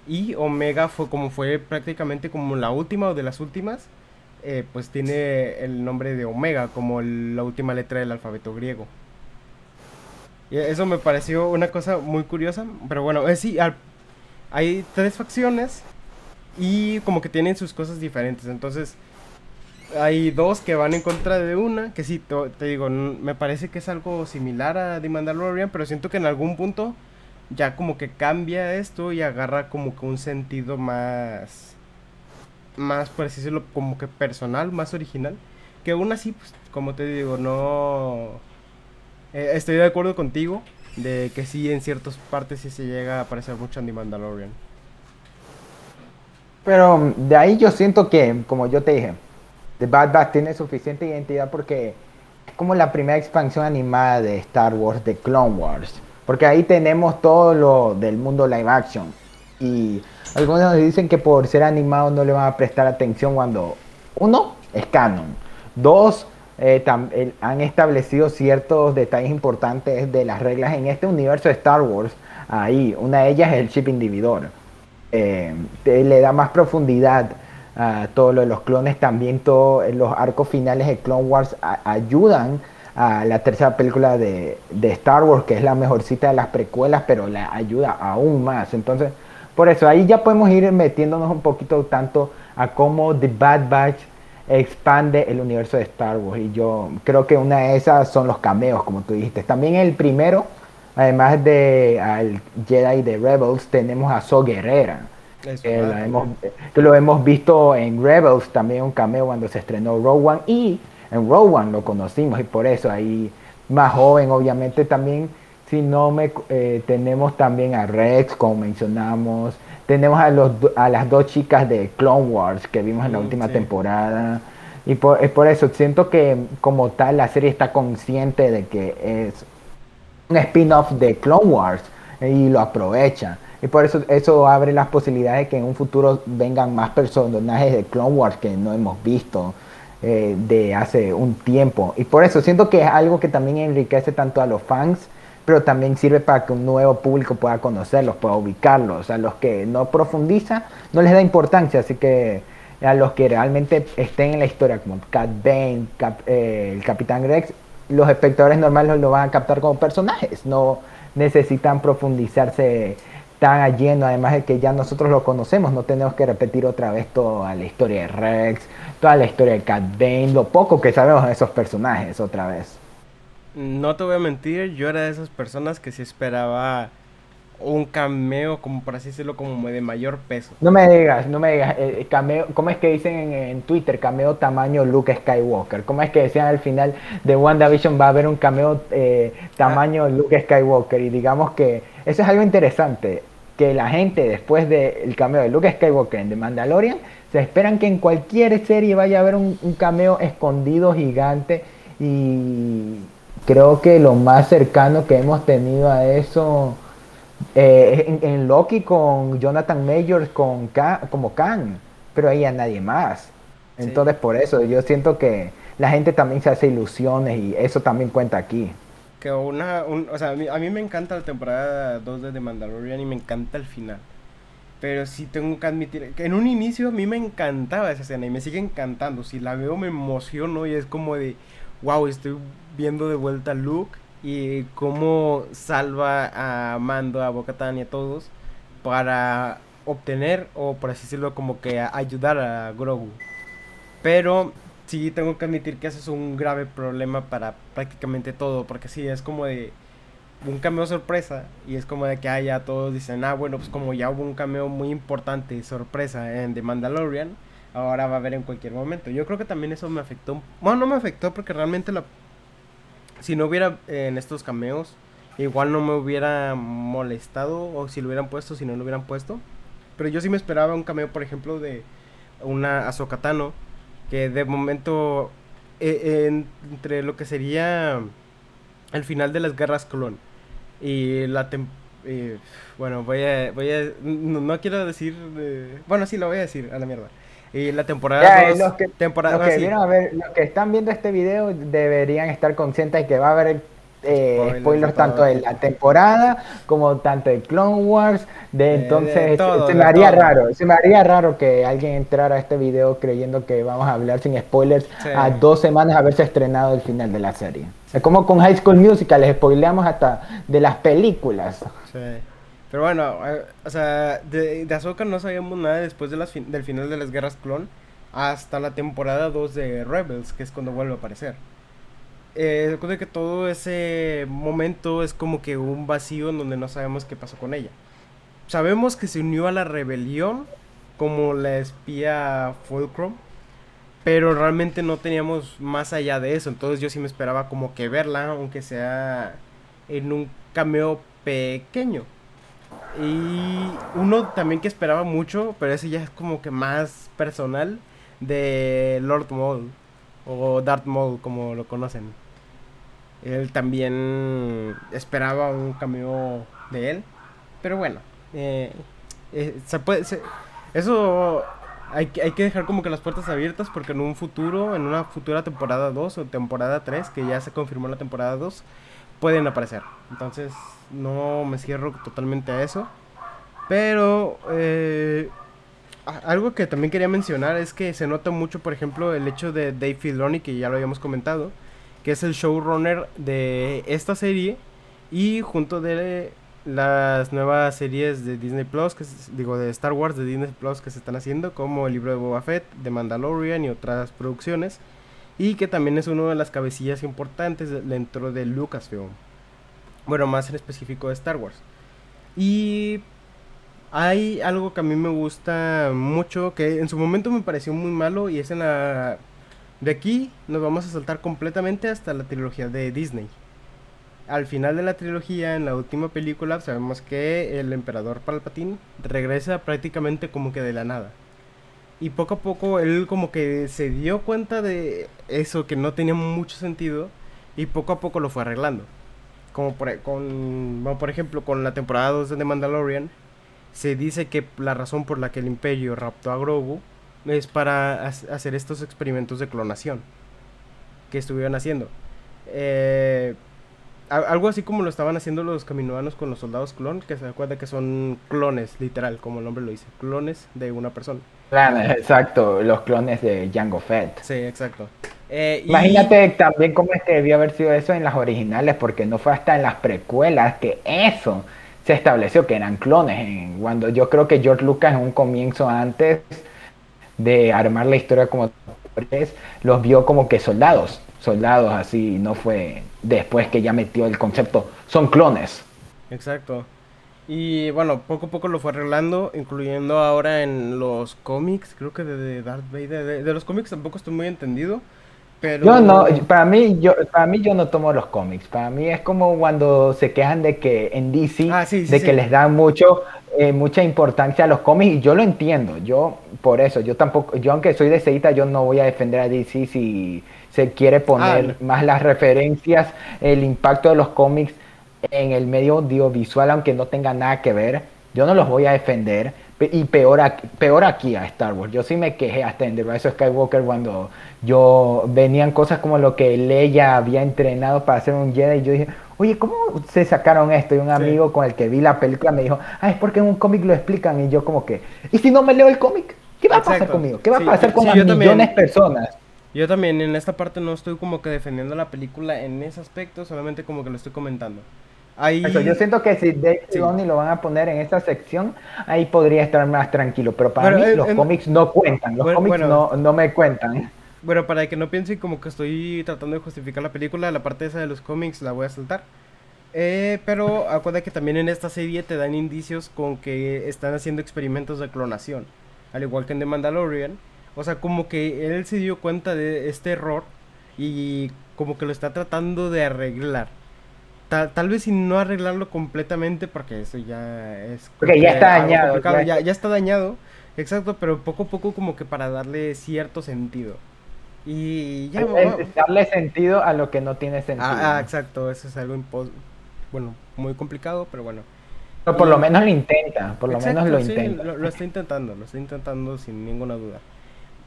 Y Omega fue como fue prácticamente como la última o de las últimas. Eh, pues tiene el nombre de Omega como la última letra del alfabeto griego. Y eso me pareció una cosa muy curiosa, pero bueno, eh, sí, hay tres facciones y como que tienen sus cosas diferentes, entonces hay dos que van en contra de una, que sí, te, digo, me parece que es algo similar a The Mandalorian, pero siento que en algún punto ya como que cambia esto y agarra como que un sentido más, más, por decirlo, como que personal, más original. Que aún así, pues, como te digo, no... Eh, estoy de acuerdo contigo de que sí, en ciertas partes sí se llega a aparecer mucho Andy Mandalorian. Pero de ahí yo siento que, como yo te dije, The Bad Batch tiene suficiente identidad porque es como la primera expansión animada de Star Wars, de Clone Wars. Porque ahí tenemos todo lo del mundo live action. Y algunos dicen que por ser animado no le van a prestar atención cuando, uno, es canon. Dos, eh, han establecido ciertos detalles importantes de las reglas en este universo de Star Wars. Ahí, una de ellas es el chip individor. Eh, le da más profundidad a todo lo de los clones. También todos los arcos finales de Clone Wars ayudan a la tercera película de, de, Star Wars, que es la mejorcita de las precuelas, pero la ayuda aún más. Entonces, por eso ahí ya podemos ir metiéndonos un poquito tanto a cómo The Bad Batch expande el universo de Star Wars. Y yo creo que una de esas son los cameos, como tú dijiste. También el primero, además de al Jedi de Rebels, tenemos a So Guerrera. Que, lo hemos visto en Rebels, también un cameo cuando se estrenó Rogue One. Y en Rogue One lo conocimos y por eso ahí más joven, obviamente también. Si no me eh, tenemos también a Rex, como mencionamos, tenemos a, los, a las dos chicas de Clone Wars que vimos en la mm, última temporada. Y por, es por eso, siento que como tal la serie está consciente de que es un spin-off de Clone Wars y lo aprovecha. Y por eso eso abre las posibilidades de que en un futuro vengan más personajes de Clone Wars que no hemos visto eh, de hace un tiempo. Y por eso siento que es algo que también enriquece tanto a los fans pero también sirve para que un nuevo público pueda conocerlos, pueda ubicarlos. A los que no profundiza, no les da importancia, así que a los que realmente estén en la historia, como Cat Bane, eh, el Capitán Rex, los espectadores normales lo van a captar como personajes, no necesitan profundizarse tan a lleno, además de que ya nosotros lo conocemos, no tenemos que repetir otra vez toda la historia de Rex, toda la historia de Cat Bane, lo poco que sabemos de esos personajes otra vez no te voy a mentir, yo era de esas personas que sí esperaba un cameo, como por así decirlo, como de mayor peso. No me digas, no me digas, eh, cameo, ¿cómo es que dicen en, Twitter? Cameo tamaño Luke Skywalker. ¿Cómo es que decían al final de WandaVision va a haber un cameo eh, tamaño Luke Skywalker? Y digamos que eso es algo interesante, que la gente después del cameo de Luke Skywalker en The Mandalorian, se esperan que en cualquier serie vaya a haber un cameo escondido gigante y creo que lo más cercano que hemos tenido a eso eh, en, Loki con Jonathan Majors con como Khan, pero ahí a nadie más. Entonces por eso yo siento que la gente también se hace ilusiones y eso también cuenta aquí. Que una, o sea, a mí, me encanta la temporada 2 de The Mandalorian y me encanta el final. Pero sí tengo que admitir que en un inicio a mí me encantaba esa escena y me sigue encantando. Si la veo me emociono y es como de, wow, estoy viendo de vuelta a Luke y cómo salva a Mando, a Bocatan y a todos para obtener o por así decirlo como que ayudar a Grogu. Pero sí tengo que admitir que eso es un grave problema para prácticamente todo, porque sí es como de un cameo sorpresa y es como de que haya ya todos dicen, ah bueno, pues como ya hubo un cameo muy importante sorpresa en The Mandalorian, ahora va a haber en cualquier momento. Yo creo que también eso me afectó. Bueno, no me afectó porque realmente la, si no hubiera eh, en estos cameos, igual no me hubiera molestado o si lo hubieran puesto, si no lo hubieran puesto. Pero yo sí me esperaba un cameo, por ejemplo, de una Azokatano, que de momento eh, entre lo que sería el final de las guerras clon y la bueno voy a voy a no, quiero decir bueno sí lo voy a decir a la mierda y la temporada los que, temporada los que, a ver, los que están viendo este video deberían estar conscientes de que va a haber eh, spoilers, tanto de la temporada como tanto de Clone Wars. De, entonces, se me haría raro, se me haría raro que alguien entrara a este video creyendo que vamos a hablar sin spoilers a dos semanas haberse estrenado el final de la serie. Es como con High School Musical, les spoileamos hasta de las películas. Sí. Pero bueno, eh, o sea, de, de Ahsoka no sabíamos nada después del final de las guerras clon hasta la temporada 2 de Rebels, que es cuando vuelve a aparecer. eh, que todo ese momento es como que un vacío en donde no sabemos qué pasó con ella. Sabemos que se unió a la rebelión como la espía Fulcrum, pero realmente no teníamos más allá de eso. Entonces yo sí me esperaba como que verla, aunque sea en un cameo pequeño. Y uno también que esperaba mucho, pero ese ya es como que más personal, de Lord Maul, o Darth Maul como lo conocen. Él también esperaba un cameo de él, pero bueno, eh, eh, eso hay, hay que dejar como que las puertas abiertas porque en un futuro, en una futura temporada 2 o temporada 3, que ya se confirmó la temporada 2, pueden aparecer. Entonces no me cierro totalmente a eso. Pero eh, algo que también quería mencionar es que se nota mucho, por ejemplo, el hecho de Dave Filoni, que ya lo habíamos comentado, que es el showrunner de esta serie y junto de las nuevas series de Disney Plus, que digo de Star Wars de Disney Plus que se están haciendo, como el libro de Boba Fett, de Mandalorian y otras producciones, y que también es una de las cabecillas importantes dentro de Lucasfilm. Bueno, más en específico de Star Wars. Y hay algo que a mí me gusta mucho, que en su momento me pareció muy malo, y es en la... De aquí nos vamos a saltar completamente hasta la trilogía de Disney al final de la trilogía, en la última película, sabemos que el emperador Palpatine regresa prácticamente como que de la nada. Y poco a poco él como que se dio cuenta de eso que no tenía mucho sentido y poco a poco lo fue arreglando. Como por, con, por ejemplo con la temporada 2 de The Mandalorian, se dice que la razón por la que el imperio raptó a Grogu es para hacer estos experimentos de clonación que estuvieron haciendo. Eh, algo así como lo estaban haciendo los caminoanos con los soldados clon, que se acuerda que son clones, literal, como el nombre lo dice, clones de una persona. Claro, exacto, los clones de Jango Fett. Sí, exacto. Eh, Imagínate también cómo es que debió haber sido eso en las originales, porque no fue hasta en las precuelas que eso se estableció, que eran clones. cuando yo creo que George Lucas en un comienzo antes de armar la historia como los vio como que soldados soldados así, no fue después que ya metió el concepto, son clones. Exacto. Y bueno, poco a poco lo fue arreglando, incluyendo ahora en los cómics, creo que de, Darth Vader, de, los cómics tampoco estoy muy entendido, pero... Yo no, para mí yo, para mí yo no tomo los cómics, para mí es como cuando se quejan de que en DC, ah, de que les dan mucho, eh, mucha importancia a los cómics y yo lo entiendo, yo por eso, yo tampoco, yo aunque soy de Seita, yo no voy a defender a DC si se quiere poner ah, más las referencias, el impacto de los cómics en el medio audiovisual, aunque no tenga nada que ver. Yo no los voy a defender. Y peor aquí, peor aquí a Star Wars. Yo sí me quejé hasta en The Rise of Skywalker cuando yo venían cosas como lo que Leia había entrenado para hacer un Jedi. Y yo dije, oye, ¿cómo se sacaron esto? Y un amigo con el que vi la película me dijo, ah, es porque en un cómic lo explican. Y yo como que, ¿y si no me leo el cómic? ¿Qué va a pasar conmigo? ¿Qué va a pasar con millones de personas? Yo también en esta parte no estoy como que defendiendo la película en ese aspecto, solamente como que lo estoy comentando. Ahí... yo siento que si Dave sí. lo van a poner en esta sección, ahí podría estar más tranquilo, pero para mí los cómics no cuentan, los cómics no, no me cuentan. Bueno, para que no piensen como que estoy tratando de justificar la película, la parte esa de los cómics la voy a saltar. Eh, pero acuérdate que también en esta serie te dan indicios con que están haciendo experimentos de clonación, al igual que en The Mandalorian o sea, como que él se dio cuenta de este error y como que lo está tratando de arreglar. Tal, vez sin no arreglarlo completamente porque eso ya es... Porque ya está dañado. Ya. ya. está dañado, exacto, pero poco a poco como que para darle cierto sentido. Y ya... darle sentido a lo que no tiene sentido. Ah, ah exacto, eso es algo bueno, muy complicado, pero bueno. Pero por lo menos lo intenta, por lo menos lo intenta. Lo, lo está intentando, lo está intentando sin ninguna duda.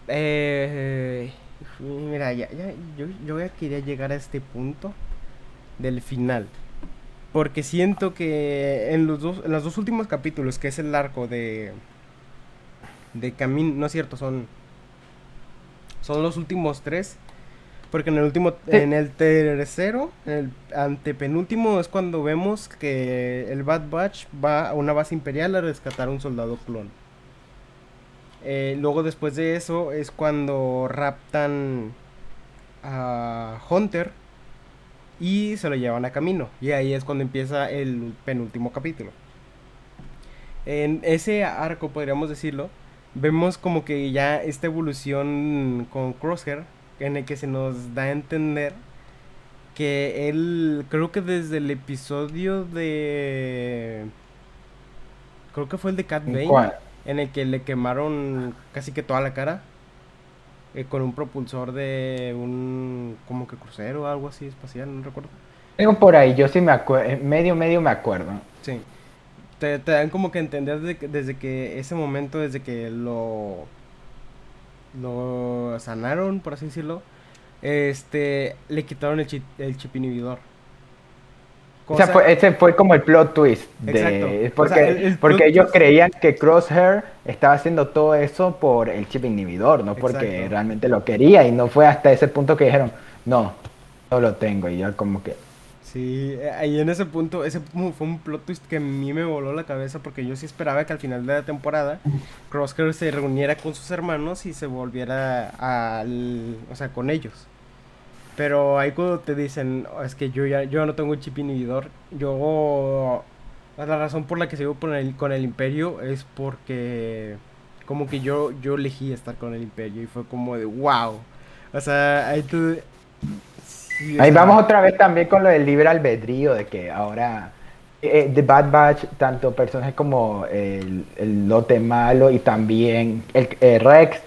Eh, mira, ya, ya, yo, yo ya quería llegar a este punto del final. Porque siento que en los dos, en los dos últimos capítulos, que es el arco de. de Camino. No es cierto, son. Son los últimos tres. Porque en el último. En el tercero, el antepenúltimo, es cuando vemos que el Bad Batch va a una base imperial a rescatar a un soldado clon. Eh, luego después de eso es cuando raptan a Hunter y se lo llevan a camino. Y ahí es cuando empieza el penúltimo capítulo. En ese arco, podríamos decirlo, vemos como que ya esta evolución con Crosshair, en el que se nos da a entender que él, creo que desde el episodio de... Creo que fue el de Cat Bane, en el que le quemaron casi que toda la cara. Eh, con un propulsor de un como que crucero o algo así espacial, no recuerdo. Tengo por ahí, yo sí me acuerdo, eh, medio, medio me acuerdo. Sí. Te, dan como que entender desde que, ese momento, desde que lo, lo sanaron, por así decirlo, este, le quitaron el chip, el chip inhibidor. O sea, fue, ese fue como el plot twist. De, porque, porque ellos creían que Crosshair estaba haciendo todo eso por el chip inhibidor, no porque realmente lo quería. Y no fue hasta ese punto que dijeron, no, no lo tengo. Y yo como que... Sí, ahí en ese punto, ese fue un plot twist que a mí me voló la cabeza porque yo sí esperaba que al final de la temporada Crosshair se reuniera con sus hermanos y se volviera al, o sea, con ellos. Pero ahí cuando te dicen, oh, es que yo ya yo no tengo un chip inhibidor, yo... La razón por la que sigo con el, con el imperio es porque como que yo, yo elegí estar con el imperio y fue como de wow. O sea, ahí tú... ahí vamos otra vez también con lo del libre albedrío, de que ahora eh, The Bad Batch, tanto personajes como el, el lote malo y también el, eh, Rex,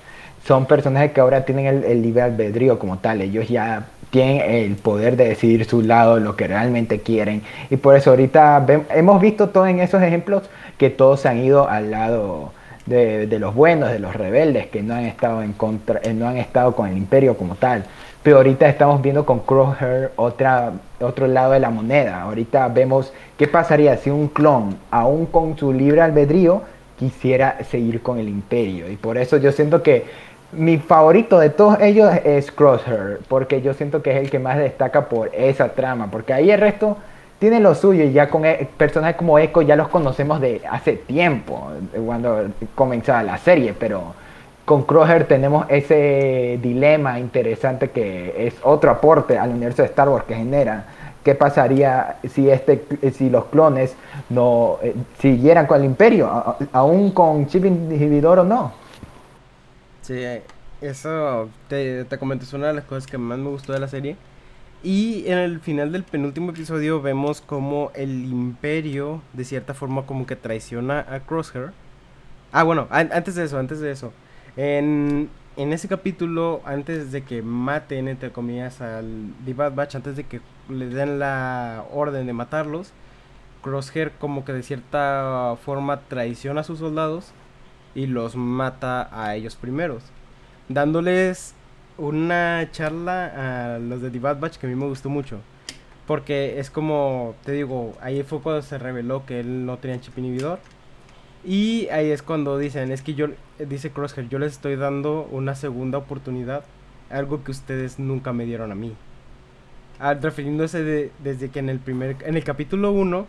son personajes que ahora tienen el, el libre albedrío como tal. Ellos ya tienen el poder de decidir su lado, lo que realmente quieren. Y por eso ahorita hemos visto todos en esos ejemplos que todos se han ido al lado de, los buenos, de los rebeldes, que no han estado en contra, eh, no han estado con el imperio como tal. Pero ahorita estamos viendo con Crosshair otra, otro lado de la moneda. Ahorita vemos qué pasaría si un clon, aún con su libre albedrío, quisiera seguir con el imperio. Y por eso yo siento que mi favorito de todos ellos es Crosshair, porque yo siento que es el que más destaca por esa trama, porque ahí el resto tiene lo suyo y ya con e, personajes como Echo ya los conocemos de hace tiempo, cuando comenzaba la serie, pero con Crosshair tenemos ese dilema interesante que es otro aporte al universo de Star Wars que genera. ¿Qué pasaría si, este, si los clones no eh, siguieran con el imperio, aún con chip inhibidor o no? Sí, eso te, te es una de las cosas que más me gustó de la serie. Y en el final del penúltimo episodio vemos como el imperio, de cierta forma, como que traiciona a Crosshair. Ah, bueno, antes de eso, antes de eso. En, en ese capítulo, antes de que maten, entre comillas, al The Bad Batch, antes de que le den la orden de matarlos, Crosshair como que de cierta forma traiciona a sus soldados y los mata a ellos primeros, dándoles una charla a los de The Bad Batch que a mí me gustó mucho. Porque es como, te digo, ahí fue cuando se reveló que él no tenía chip inhibidor. Y ahí es cuando dicen, es que yo, dice Crosshair, yo les estoy dando una segunda oportunidad, algo que ustedes nunca me dieron a mí. Ah, refiriéndose desde que en el primer, en el capítulo 1,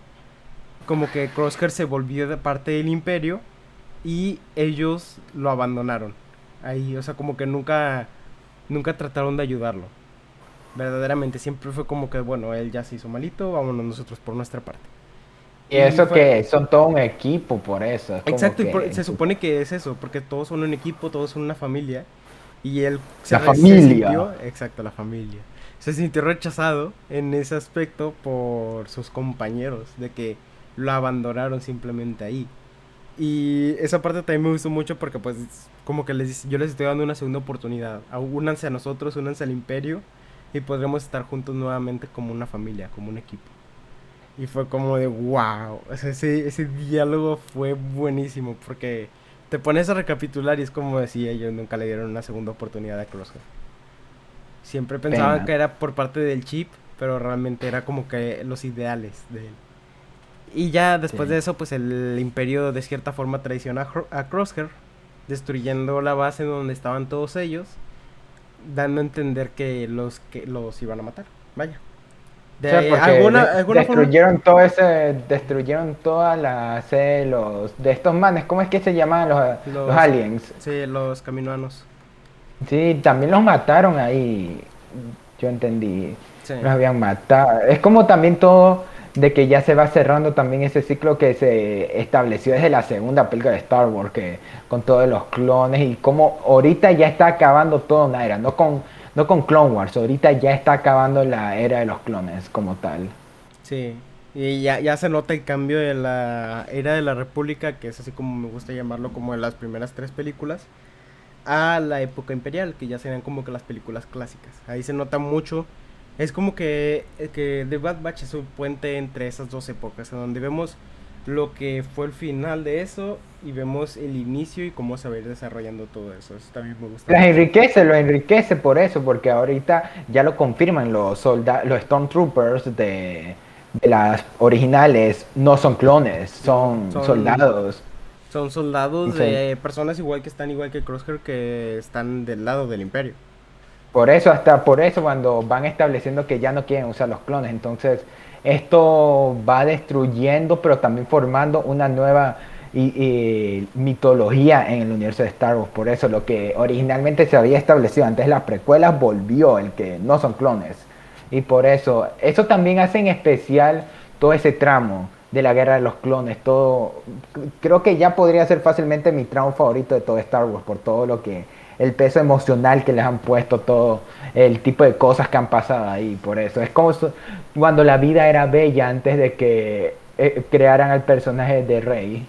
como que Crosshair se volvió de parte del imperio y ellos lo abandonaron. Ahí, o sea, como que nunca nunca trataron de ayudarlo. Verdaderamente siempre fue como que bueno, él ya se hizo malito, vámonos nosotros por nuestra parte. Y, eso que son todo un equipo por eso. Exacto, y se supone que es eso, porque todos son un equipo, todos son una familia. Y él se, la familia. exacto, la familia. Se sintió rechazado en ese aspecto por sus compañeros, de que lo abandonaron simplemente ahí. Y esa parte también me gustó mucho porque pues como que les, yo les estoy dando una segunda oportunidad. Únanse a nosotros, únanse al imperio y podremos estar juntos nuevamente como una familia, como un equipo. Y fue como de wow. ese, ese diálogo fue buenísimo porque te pones a recapitular y es como decía, ellos nunca le dieron una segunda oportunidad a Crosshair. Siempre pensaban que era por parte del chip, pero realmente era como que los ideales de él. Y ya después de eso, pues el imperio de cierta forma traiciona a, Crosshair, destruyendo la base donde estaban todos ellos, dando a entender que los que los iban a matar. Vaya. De, alguna, destruyeron todo ese, destruyeron toda la sede los de estos manes, ¿cómo es que se llaman los, los, aliens? Sí, los caminoanos. Sí, también los mataron ahí, yo entendí. Los habían matado. Es como también todo de que ya se va cerrando también ese ciclo que se estableció desde la segunda película de Star Wars, que con todos los clones y como ahorita ya está acabando toda una era, no con, no con Clone Wars, ahorita ya está acabando la era de los clones como tal. Sí, y ya, ya se nota el cambio de la era de la República, que es así como me gusta llamarlo, como de las primeras tres películas, a la época imperial, que ya serían como que las películas clásicas. Ahí se nota mucho es como que, que The Bad Batch es un puente entre esas dos épocas, en donde vemos lo que fue el final de eso y vemos el inicio y cómo se va a ir desarrollando todo eso. Eso también me gusta. Lo enriquece, lo enriquece por eso, porque ahorita ya lo confirman los soldados, los Stormtroopers de, de, las originales no son clones, son, soldados. Son soldados de personas igual que están igual que Crosshair que están del lado del imperio. Por eso, hasta por eso cuando van estableciendo que ya no quieren usar los clones, entonces esto va destruyendo, pero también formando una nueva mitología en el universo de Star Wars. Por eso lo que originalmente se había establecido antes las precuelas volvió, el que no son clones. Y por eso, eso también hace en especial todo ese tramo de la guerra de los clones, todo, creo que ya podría ser fácilmente mi tramo favorito de todo Star Wars, por todo lo que el peso emocional que les han puesto, todo el tipo de cosas que han pasado ahí. Por eso es como cuando la vida era bella antes de que eh, crearan al personaje de Rey.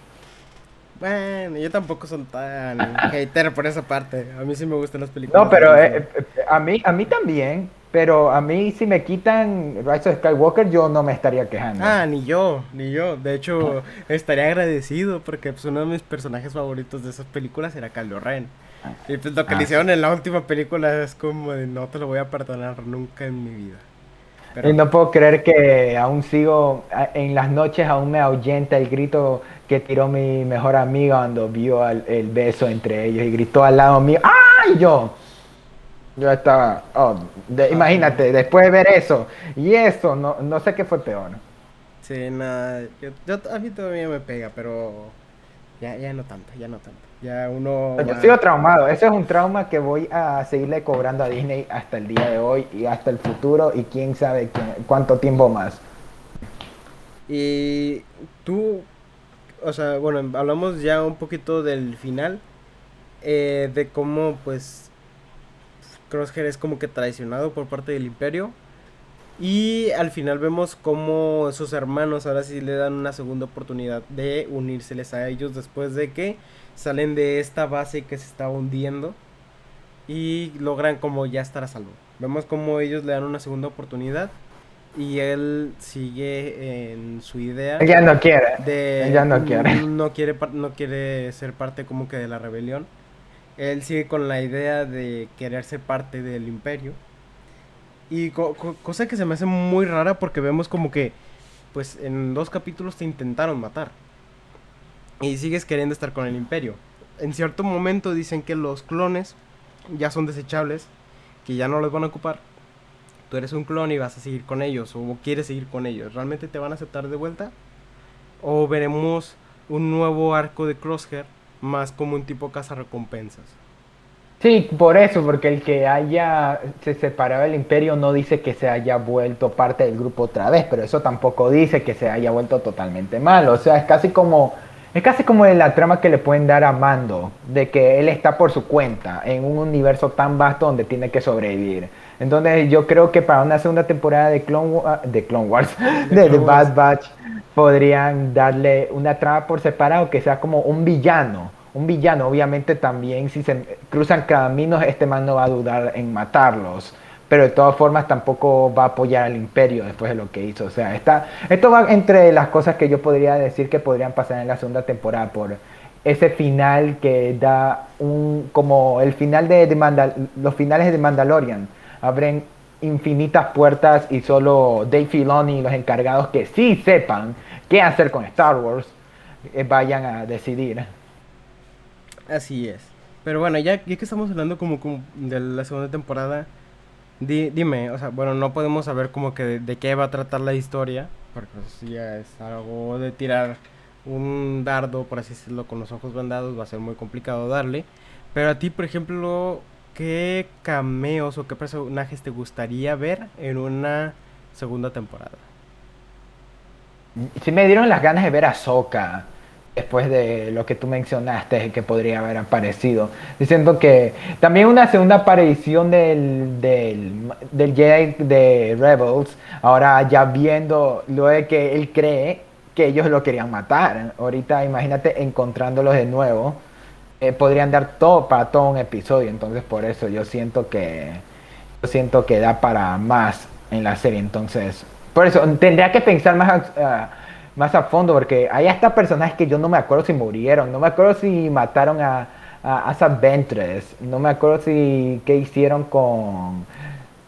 Bueno, yo tampoco soy tan hater por esa parte. A mí sí me gustan las películas. No, pero eh, eh, a mí a mí también. Pero a mí si me quitan Rise of Skywalker yo no me estaría quejando. Ah, ni yo, ni yo. De hecho, estaría agradecido porque pues, uno de mis personajes favoritos de esas películas era Kylo Ren. Y pues lo que le ah, hicieron en la última película es como de no te lo voy a perdonar nunca en mi vida. Y no puedo creer que aún sigo, en las noches aún me ahuyenta el grito que tiró mi mejor amigo cuando vio el beso entre ellos y gritó al lado mío, ¡ay! Yo, yo estaba, oh, ah. imagínate, después de ver eso y eso, no, no sé qué fue peor. Sí, nada, yo, a mí todavía me pega, pero ya, ya no tanto, ya no tanto. Ya uno. Yo sigo traumado. Ese es un trauma que voy a seguirle cobrando a Disney hasta el día de hoy y hasta el futuro y quién sabe cuánto tiempo más. Y tú, o sea, bueno, hablamos ya un poquito del final, eh, de cómo pues Crosshair es como que traicionado por parte del imperio. Y al final vemos cómo sus hermanos ahora sí le dan una segunda oportunidad de unírseles a ellos después de que salen de esta base que se está hundiendo y logran como ya estar a salvo. Vemos como ellos le dan una segunda oportunidad y él sigue en su idea. ya no quiere. De, ya no quiere. [laughs] No quiere, no quiere ser parte como que de la rebelión. Él sigue con la idea de querer ser parte del imperio. Y cosa que se me hace muy rara porque vemos como que, pues en dos capítulos te intentaron matar y sigues queriendo estar con el imperio. En cierto momento dicen que los clones ya son desechables, que ya no los van a ocupar. Tú eres un clon y vas a seguir con ellos o quieres seguir con ellos. ¿Realmente te van a aceptar de vuelta? ¿O veremos un nuevo arco de Crosshair más como un tipo recompensas Sí, por eso, porque el que haya se separado del imperio no dice que se haya vuelto parte del grupo otra vez, pero eso tampoco dice que se haya vuelto totalmente mal. O sea, es casi como es casi como la trama que le pueden dar a Mando, de que él está por su cuenta en un universo tan vasto donde tiene que sobrevivir. Entonces yo creo que para una segunda temporada de Clone, de Clone Wars, de, [laughs] The Bad Batch, podrían darle una trama por separado que sea como un villano. Un villano, obviamente también si se cruzan caminos, este man no va a dudar en matarlos pero de todas formas tampoco va a apoyar al imperio después de lo que hizo. O sea, está, esto va entre las cosas que yo podría decir que podrían pasar en la segunda temporada por ese final que da un como el final de, de los finales de Mandalorian abren infinitas puertas y solo Dave Filoni y los encargados que sí sepan qué hacer con Star Wars eh, vayan a decidir. Así es. Pero bueno, ya, ya que estamos hablando como, como de la segunda temporada, dime, o sea, bueno, no podemos saber como que de, qué va a tratar la historia, porque si ya es algo de tirar un dardo, por así decirlo, con los ojos vendados, va a ser muy complicado darle. Pero a ti, por ejemplo, ¿qué cameos o qué personajes te gustaría ver en una segunda temporada? Sí me dieron las ganas de ver a Soka después de lo que tú mencionaste que podría haber aparecido. Diciendo que también una segunda aparición del, del, del Jedi de Rebels, ahora ya viendo lo de que él cree que ellos lo querían matar. Ahorita imagínate encontrándolos de nuevo. Eh, podrían dar todo para todo un episodio. Entonces por eso yo siento que yo siento que da para más en la serie. Entonces, por eso tendría que pensar más más a fondo, porque hay hasta personajes que yo no me acuerdo si murieron, no me acuerdo si mataron a, a, a no me acuerdo si qué hicieron con,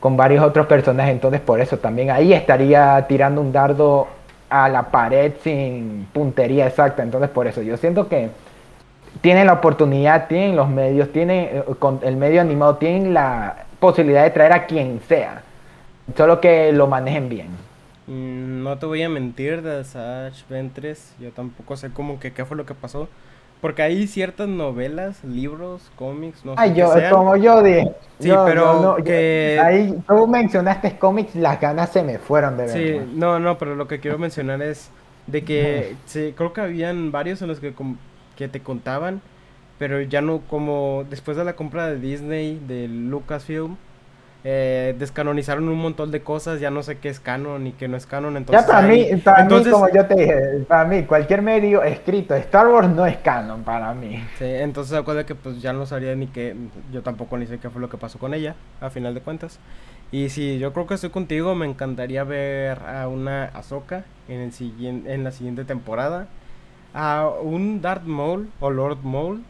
con varios otros personajes, entonces por eso también ahí estaría tirando un dardo a la pared sin puntería exacta, entonces por eso yo siento que tienen la oportunidad, tienen los medios, tienen eh, con el medio animado, tienen la posibilidad de traer a quien sea, solo que lo manejen bien. Mm, no te voy a mentir de Sage Ventres, yo tampoco sé cómo que qué fue lo que pasó. Porque hay ciertas novelas, libros, cómics, no sé. Ay, yo, como yo dije. Sí, pero que... ahí tú mencionaste cómics, las ganas se me fueron de verdad. Sí, no, no, pero lo que quiero mencionar es de que sí, creo que habían varios en los que, que te contaban, pero ya no como después de la compra de Disney, de Lucasfilm, eh, descanonizaron un montón de cosas, ya no sé qué es canon y qué no es canon. Entonces, ya para mí, para mí, como yo te dije, para mí, cualquier medio escrito Star Wars no es canon para mí. Sí, entonces acuerda que pues ya no sabría ni qué, yo tampoco ni sé qué fue lo que pasó con ella, a final de cuentas. Y si yo creo que estoy contigo, me encantaría ver a una Ahsoka en, el siguiente, en la siguiente temporada. A un Darth Maul o Lord Maul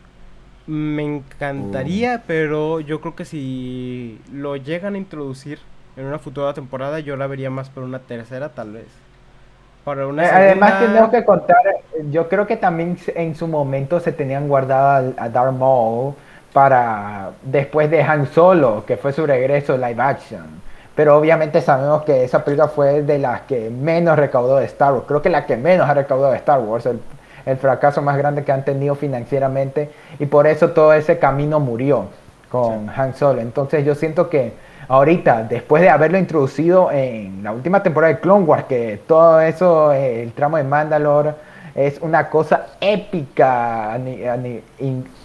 me encantaría, uh. pero yo creo que si lo llegan a introducir en una futura temporada, yo la vería más por una tercera, tal vez. Para una eh, Además, tenemos que contar, yo creo que también en su momento se tenían guardado a, Darth Maul para después de Han Solo, que fue su regreso live action. Pero obviamente sabemos que esa película fue de las que menos recaudó de Star Wars. Creo que la que menos ha recaudado de Star Wars. El, el fracaso más grande que han tenido financieramente y por eso todo ese camino murió con Han Solo. Entonces yo siento que ahorita, después de haberlo introducido en la última temporada de Clone Wars, que todo eso, eh, el tramo de Mandalore, es una cosa épica,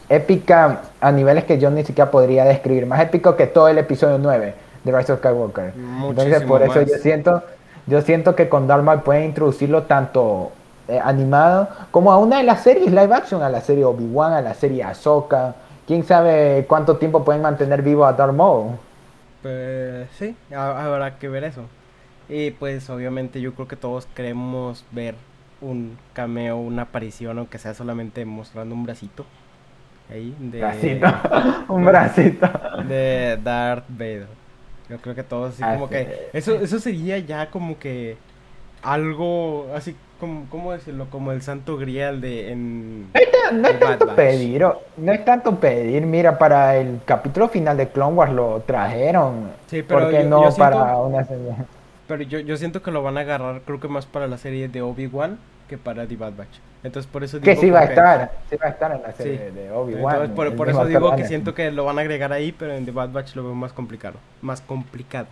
épica a niveles que yo ni siquiera podría describir, más épico que todo el episodio 9 de Rise of Skywalker. Entonces por eso yo siento, yo siento que con Dharma pueden introducirlo tanto eh, animado, como a una de las series live action, a la serie Obi-Wan, a la serie Ahsoka. ¿Quién sabe cuánto tiempo pueden mantener vivo a Darth Maul? Pues sí, habrá que ver eso. Y pues obviamente yo creo que todos queremos ver un cameo, una aparición, aunque sea solamente mostrando un bracito. Ahí, de... Bracito, [laughs] un bracito. De Darth Vader. Yo creo que todos así como que... Eso, eso sería ya como que algo así como, ¿cómo decirlo? Como el santo grial de en... No, es tanto pedir, no es tanto pedir, mira, para el capítulo final de Clone Wars lo trajeron. Sí, pero ¿Por no para una serie? Pero yo, yo siento que lo van a agarrar, creo que más para la serie de Obi-Wan que para The Bad Batch. Entonces por eso digo que sí va a estar, sí va a estar en la serie de Obi-Wan. Entonces por, por eso digo que siento que lo van a agregar ahí, pero en The Bad Batch lo veo más complicado, más complicado.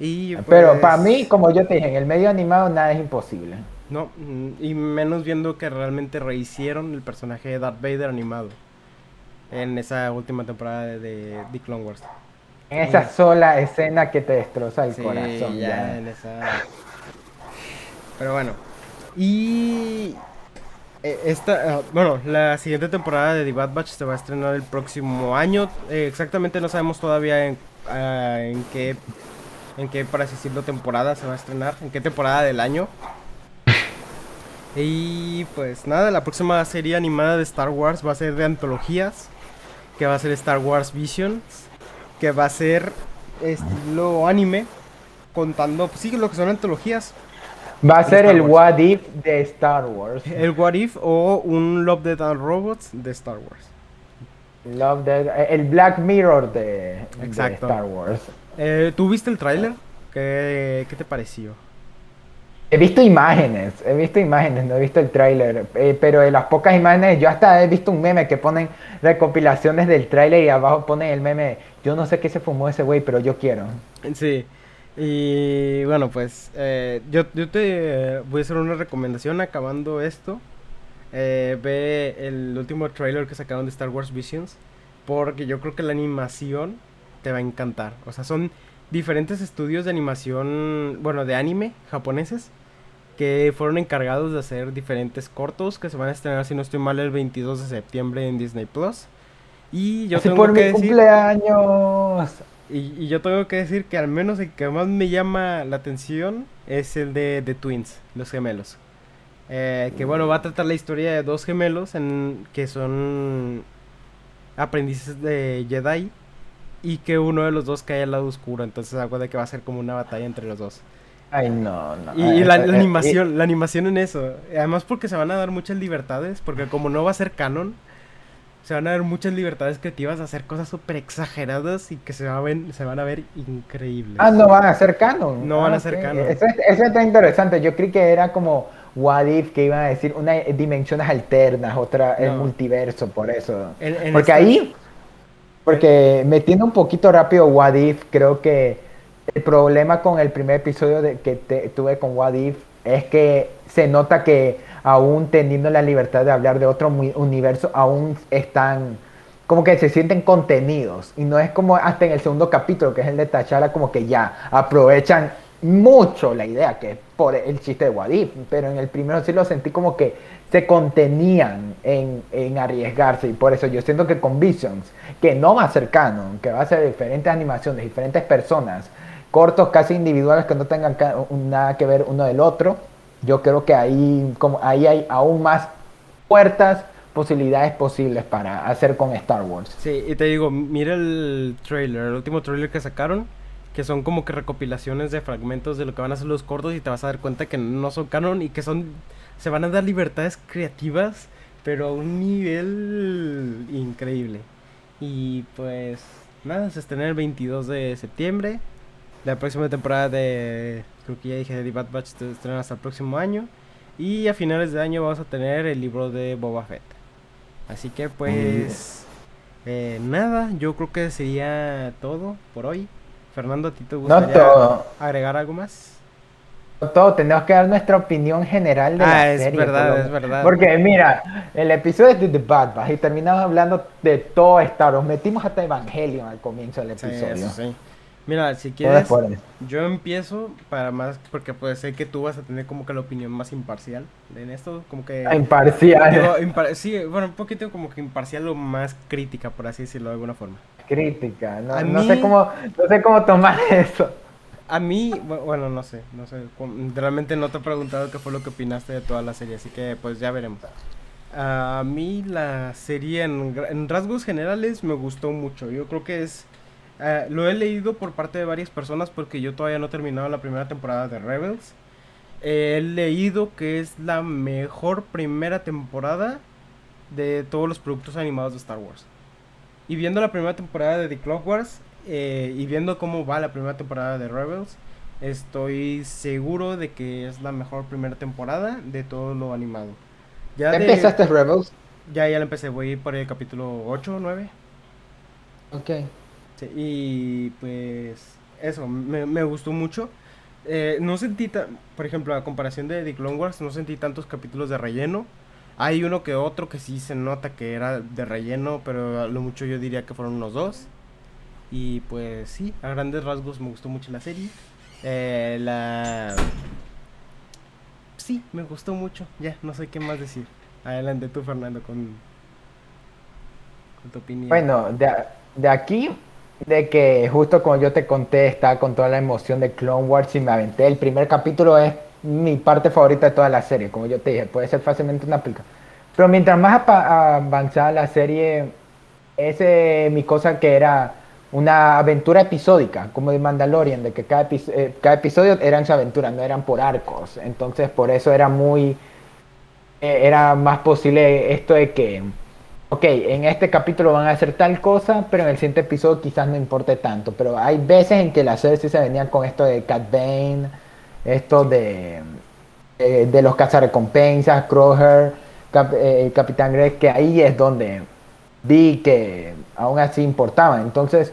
Y Pero para pues mí, como yo te dije, en el medio animado nada es imposible. No, mm, y menos viendo que realmente rehicieron el personaje de Darth Vader animado en esa última temporada de The Clone Wars. En esa sola escena que te destroza el corazón. Ya, en esa. Pero bueno. Y eh, esta, ah, bueno, la siguiente temporada de The Bad Batch se va a estrenar el próximo año. Eh, exactamente no sabemos todavía en, ah, en qué, en qué, para decirlo, temporada se va a estrenar, en qué temporada del año. Y pues nada, la próxima serie animada de Star Wars va a ser de antologías, que va a ser Star Wars Visions, que va a ser estilo anime, contando, pues, sí, lo que son antologías. Va a ser el What If de Star Wars. El What If o un Love, Death and Robots de Star Wars. Love, Death, el Black Mirror de, Star Wars. Eh, ¿Tú viste el tráiler? ¿Qué, ¿Qué te pareció? He visto imágenes, he visto imágenes, no he visto el tráiler, eh, pero de las pocas imágenes, yo hasta he visto un meme que ponen recopilaciones del tráiler y abajo ponen el meme, yo no sé qué se fumó ese güey, pero yo quiero. Sí, y bueno, pues eh, yo, te voy a hacer una recomendación acabando esto. Eh, ve el último trailer que sacaron de Star Wars Visions, porque yo creo que la animación te va a encantar. O sea, son diferentes estudios de animación, bueno, de anime japoneses que fueron encargados de hacer diferentes cortos que se van a estrenar, si no estoy mal, el 22 de septiembre en Disney Plus. Y yo tengo por que mi decir, cumpleaños. y, y yo tengo que decir que al menos el que más me llama la atención es el de The Twins, los gemelos. Eh, que bueno, va a tratar la historia de dos gemelos en, que son aprendices de Jedi y que uno de los dos cae al lado oscuro, entonces algo de que va a ser como una batalla entre los dos. Ay, no, no. Y, y la, Eh, la eh, animación, la animación en eso. Además porque se van a dar muchas libertades, porque como no va a ser canon, se van a dar muchas libertades creativas de hacer cosas súper exageradas y que se, va a ver- se van a ver increíbles. Ah, no van a ser canon. No van Ah, a ser ok. canon. Eso, es- eso está interesante. Yo creí que era como What If, que iban a decir una dimensiones alternas, otra el multiverso, por eso. En- en porque esta- ahí, porque metiendo un poquito rápido What If, creo que el problema con el primer episodio de, que te- tuve con What If es que se nota que aún teniendo la libertad de hablar de otro universo, aún están como que se sienten contenidos. Y no es como hasta en el segundo capítulo que es el de T'Challa como que ya aprovechan mucho la idea que es por el chiste de Wadif, pero en el primero sí lo sentí como que se contenían en, en arriesgarse y por eso yo siento que con Visions, que no va a que va a ser diferentes animaciones, diferentes personas, cortos casi individuales que no tengan nada que ver uno del otro, yo creo que ahí, como, ahí hay aún más puertas, posibilidades posibles para hacer con Star Wars. Sí, y te digo, mira el trailer, el último trailer que sacaron, que son como que recopilaciones de fragmentos de lo que van a ser los cortos y te vas a dar cuenta que no son canon y que son se van a dar libertades creativas, pero a un nivel increíble. Y pues nada, se estrena el 22 de septiembre. La próxima temporada de creo que ya dije de The Bad Batch se estrena hasta el próximo año y a finales de año vamos a tener el libro de Boba Fett. Así que pues eh, nada, yo creo que sería todo por hoy. Fernando, ¿a ti te No gustaría todo, agregar algo más? no todo, tenemos que dar nuestra opinión general de Ah, la es serie. verdad, es verdad. Porque mira, el episodio es de The Bad Batch y terminamos hablando de todo Star Wars. Metimos hasta Evangelion al comienzo del Sí, episodio. eso sí. Mira, si quieres, yo empiezo para más, porque pues sé que tú vas a tener como que la opinión más imparcial en esto, como que... Ah, Imparcial. digo, impar- sí, bueno, un poquito como que imparcial o más crítica, por así decirlo de alguna forma. Crítica. No, A no mí- sé cómo, no sé cómo tomar [laughs] eso. A mí, bu- bueno, no sé, no sé, realmente no te he preguntado qué fue lo que opinaste de toda la serie, así que pues ya veremos. A mí la serie en rasgos generales me gustó mucho, yo creo que es, eh, lo he leído por parte de varias personas porque yo todavía no he terminado la primera temporada de Rebels. He leído que es la mejor primera temporada de todos los productos animados de Star Wars. Y viendo la primera temporada de The Clone Wars eh, y viendo cómo va la primera temporada de Rebels, estoy seguro de que es la mejor primera temporada de todo lo animado. Ya, ¿Ya de- empezaste Rebels? ya, ya la empecé, voy por el capítulo 8 o 9. Ok. Sí, y pues eso, me, me gustó mucho. Eh, no sentí, por ejemplo, a comparación de The Clone Wars, no sentí tantos capítulos de relleno. Hay uno que otro que sí se nota que era de relleno, pero a lo mucho yo diría que fueron unos dos. Y pues sí, a grandes rasgos me gustó mucho la serie. Eh, la... Sí, me gustó mucho. Ya, no sé qué más decir. Adelante tú, Fernando, con, con tu opinión. Bueno, de, de aquí, de que justo como yo te conté, estaba con toda la emoción de Clone Wars y me aventé. El primer capítulo es mi parte favorita de toda la serie, como yo te dije, puede ser fácilmente una película. Pero mientras más avanzaba la serie, ese mi cosa que era una aventura episódica, como de Mandalorian, de que cada, eh, cada episodio eran su aventura, no eran por arcos. Entonces, por eso era muy eh, era más posible esto de que, ok, en este capítulo van a hacer tal cosa, pero en el siguiente episodio quizás no importe tanto. Pero hay veces en que las series sí se venían con esto de Cat Bane, esto de eh, de los cazarrecompensas, Kroger, eh, Capitán Greg, que ahí es donde vi que aún así importaban. Entonces,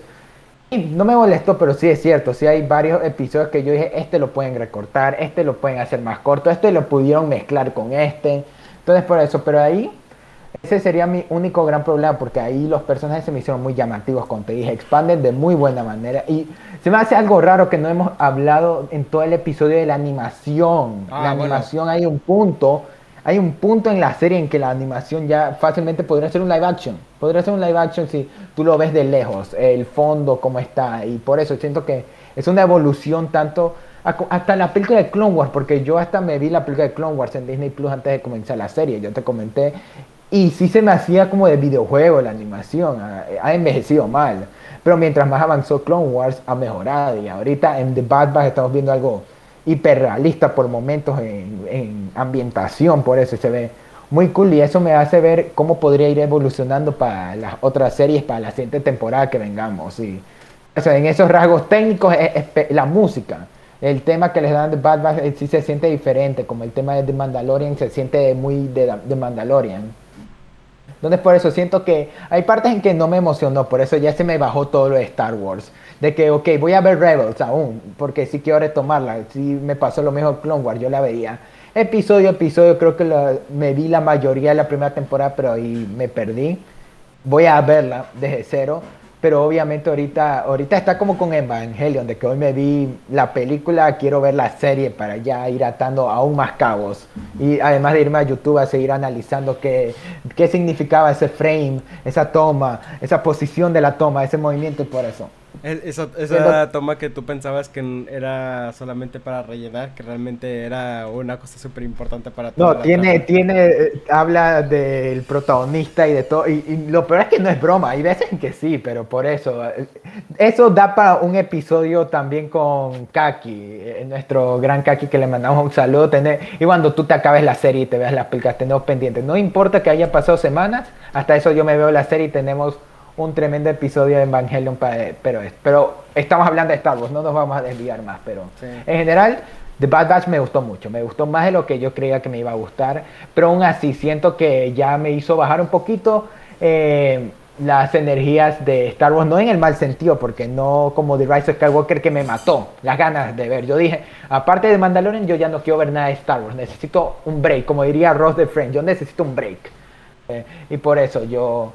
no me molestó, pero sí es cierto, sí hay varios episodios que yo dije, este lo pueden recortar, este lo pueden hacer más corto, este lo pudieron mezclar con este. Entonces, por eso, pero ahí ese sería mi único gran problema, porque ahí los personajes se me hicieron muy llamativos, como te dije, expanden de muy buena manera. Y se me hace algo raro que no hemos hablado en todo el episodio de la animación. Ah, la animación hay un punto, hay un punto en la serie en que la animación ya fácilmente podría ser un live action. Podría ser un live action si tú lo ves de lejos, el fondo, cómo está. Y por eso siento que es una evolución tanto hasta la película de Clone Wars, porque yo hasta me vi la película de Clone Wars en Disney Plus antes de comenzar la serie. Yo te comenté y sí se me hacía como de videojuego la animación, ha, envejecido mal. Pero mientras más avanzó Clone Wars, ha mejorado. Y ahorita en The Bad Batch estamos viendo algo hiperrealista por momentos en, ambientación, por eso se ve muy cool. Y eso me hace ver cómo podría ir evolucionando para las otras series, para la siguiente temporada que vengamos. Y, en esos rasgos técnicos, la música. El tema que les dan de Bad Batch sí se siente diferente, como el tema de The Mandalorian se siente muy de, de Mandalorian. Entonces por eso siento que hay partes en que no me emocionó, por eso ya se me bajó todo lo de Star Wars. De que, ok, voy a ver Rebels aún, porque sí quiero retomarla. Sí me pasó lo mejor Clone Wars, yo la veía. Episodio episodio, creo que me vi la mayoría de la primera temporada, pero ahí me perdí. Voy a verla desde cero pero obviamente ahorita, ahorita está como con Evangelion, de que hoy me vi la película, quiero ver la serie para ya ir atando aún más cabos. Y además de irme a YouTube a seguir analizando qué, qué significaba ese frame, esa toma, esa posición de la toma, ese movimiento y por eso. Esa, esa toma que tú pensabas que era solamente para rellenar, que realmente era una cosa súper importante para No, tiene, tiene, eh, habla del protagonista y de todo. Y, lo peor es que no es broma, hay veces que sí, pero por eso. Eh, eso da para un episodio también con Kaki, eh, nuestro gran Kaki que le mandamos un saludo. Tener, y cuando tú te acabes la serie y te veas las películas, tenemos pendientes. No importa que haya pasado semanas, hasta eso yo me veo la serie y tenemos un tremendo episodio de Evangelion, pero, pero estamos hablando de Star Wars, no nos vamos a desviar más, pero en general The Bad Batch me gustó mucho, me gustó más de lo que yo creía que me iba a gustar, pero aún así siento que ya me hizo bajar un poquito eh, las energías de Star Wars, no en el mal sentido, porque no como The Rise of Skywalker que me mató las ganas de ver. Yo dije, aparte de Mandalorian, yo ya no quiero ver nada de Star Wars, necesito un break, como diría Ross de Friend, yo necesito un break. Eh, y por eso yo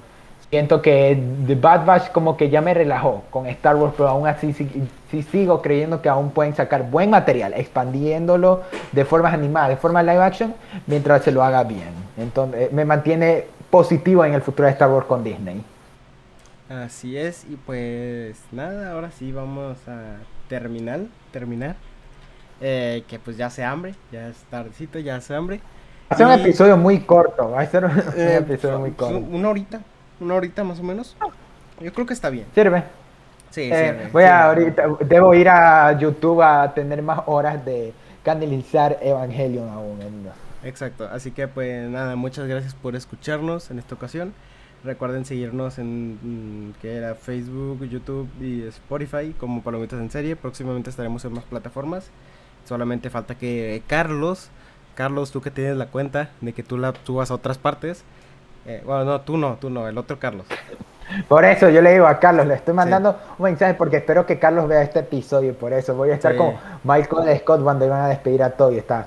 siento que The Bad Batch como que ya me relajó con Star Wars, pero aún así sí, sigo creyendo que aún pueden sacar buen material, expandiéndolo de formas animadas, de forma live action, mientras se lo haga bien. Entonces me mantiene positivo en el futuro de Star Wars con Disney. Así es, y pues nada, ahora sí vamos a terminar, terminar. Eh, que pues ya se hambre, ya es tardecito, ya se hambre. Va a ser un episodio muy corto, va a ser un, eh, episodio muy corto. Una horita, una horita más o menos. Yo creo que está bien. Sirve. Sí, eh, Voy a ahorita, debo ir a YouTube a tener más horas de canalizar Evangelion aún. Exacto, así que pues nada, muchas gracias por escucharnos en esta ocasión. Recuerden seguirnos en mm, que era Facebook, YouTube y Spotify como Palomitas en Serie. Próximamente estaremos en más plataformas. Solamente falta que Carlos, Carlos, tú que tienes la cuenta de que tú la subas a otras partes, eh, bueno, no, tú no, tú no, el otro Carlos. Por eso yo le digo a Carlos, le estoy mandando un mensaje porque espero que Carlos vea este episodio. Por eso voy a estar como Michael Scott cuando iban a despedir a todo y está.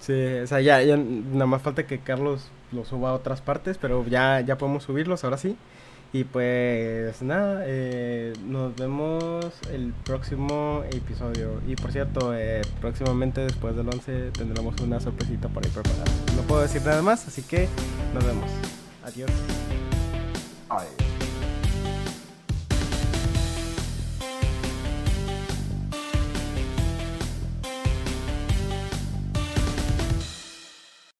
Sí, o sea, ya, ya nada más falta que Carlos lo suba a otras partes, pero ya, ya podemos subirlos ahora sí. Y pues nada, eh, nos vemos el próximo episodio. Y por cierto, eh, próximamente después del 11 tendremos una sorpresita por ahí preparada. No puedo decir nada más, así que nos vemos. Adiós.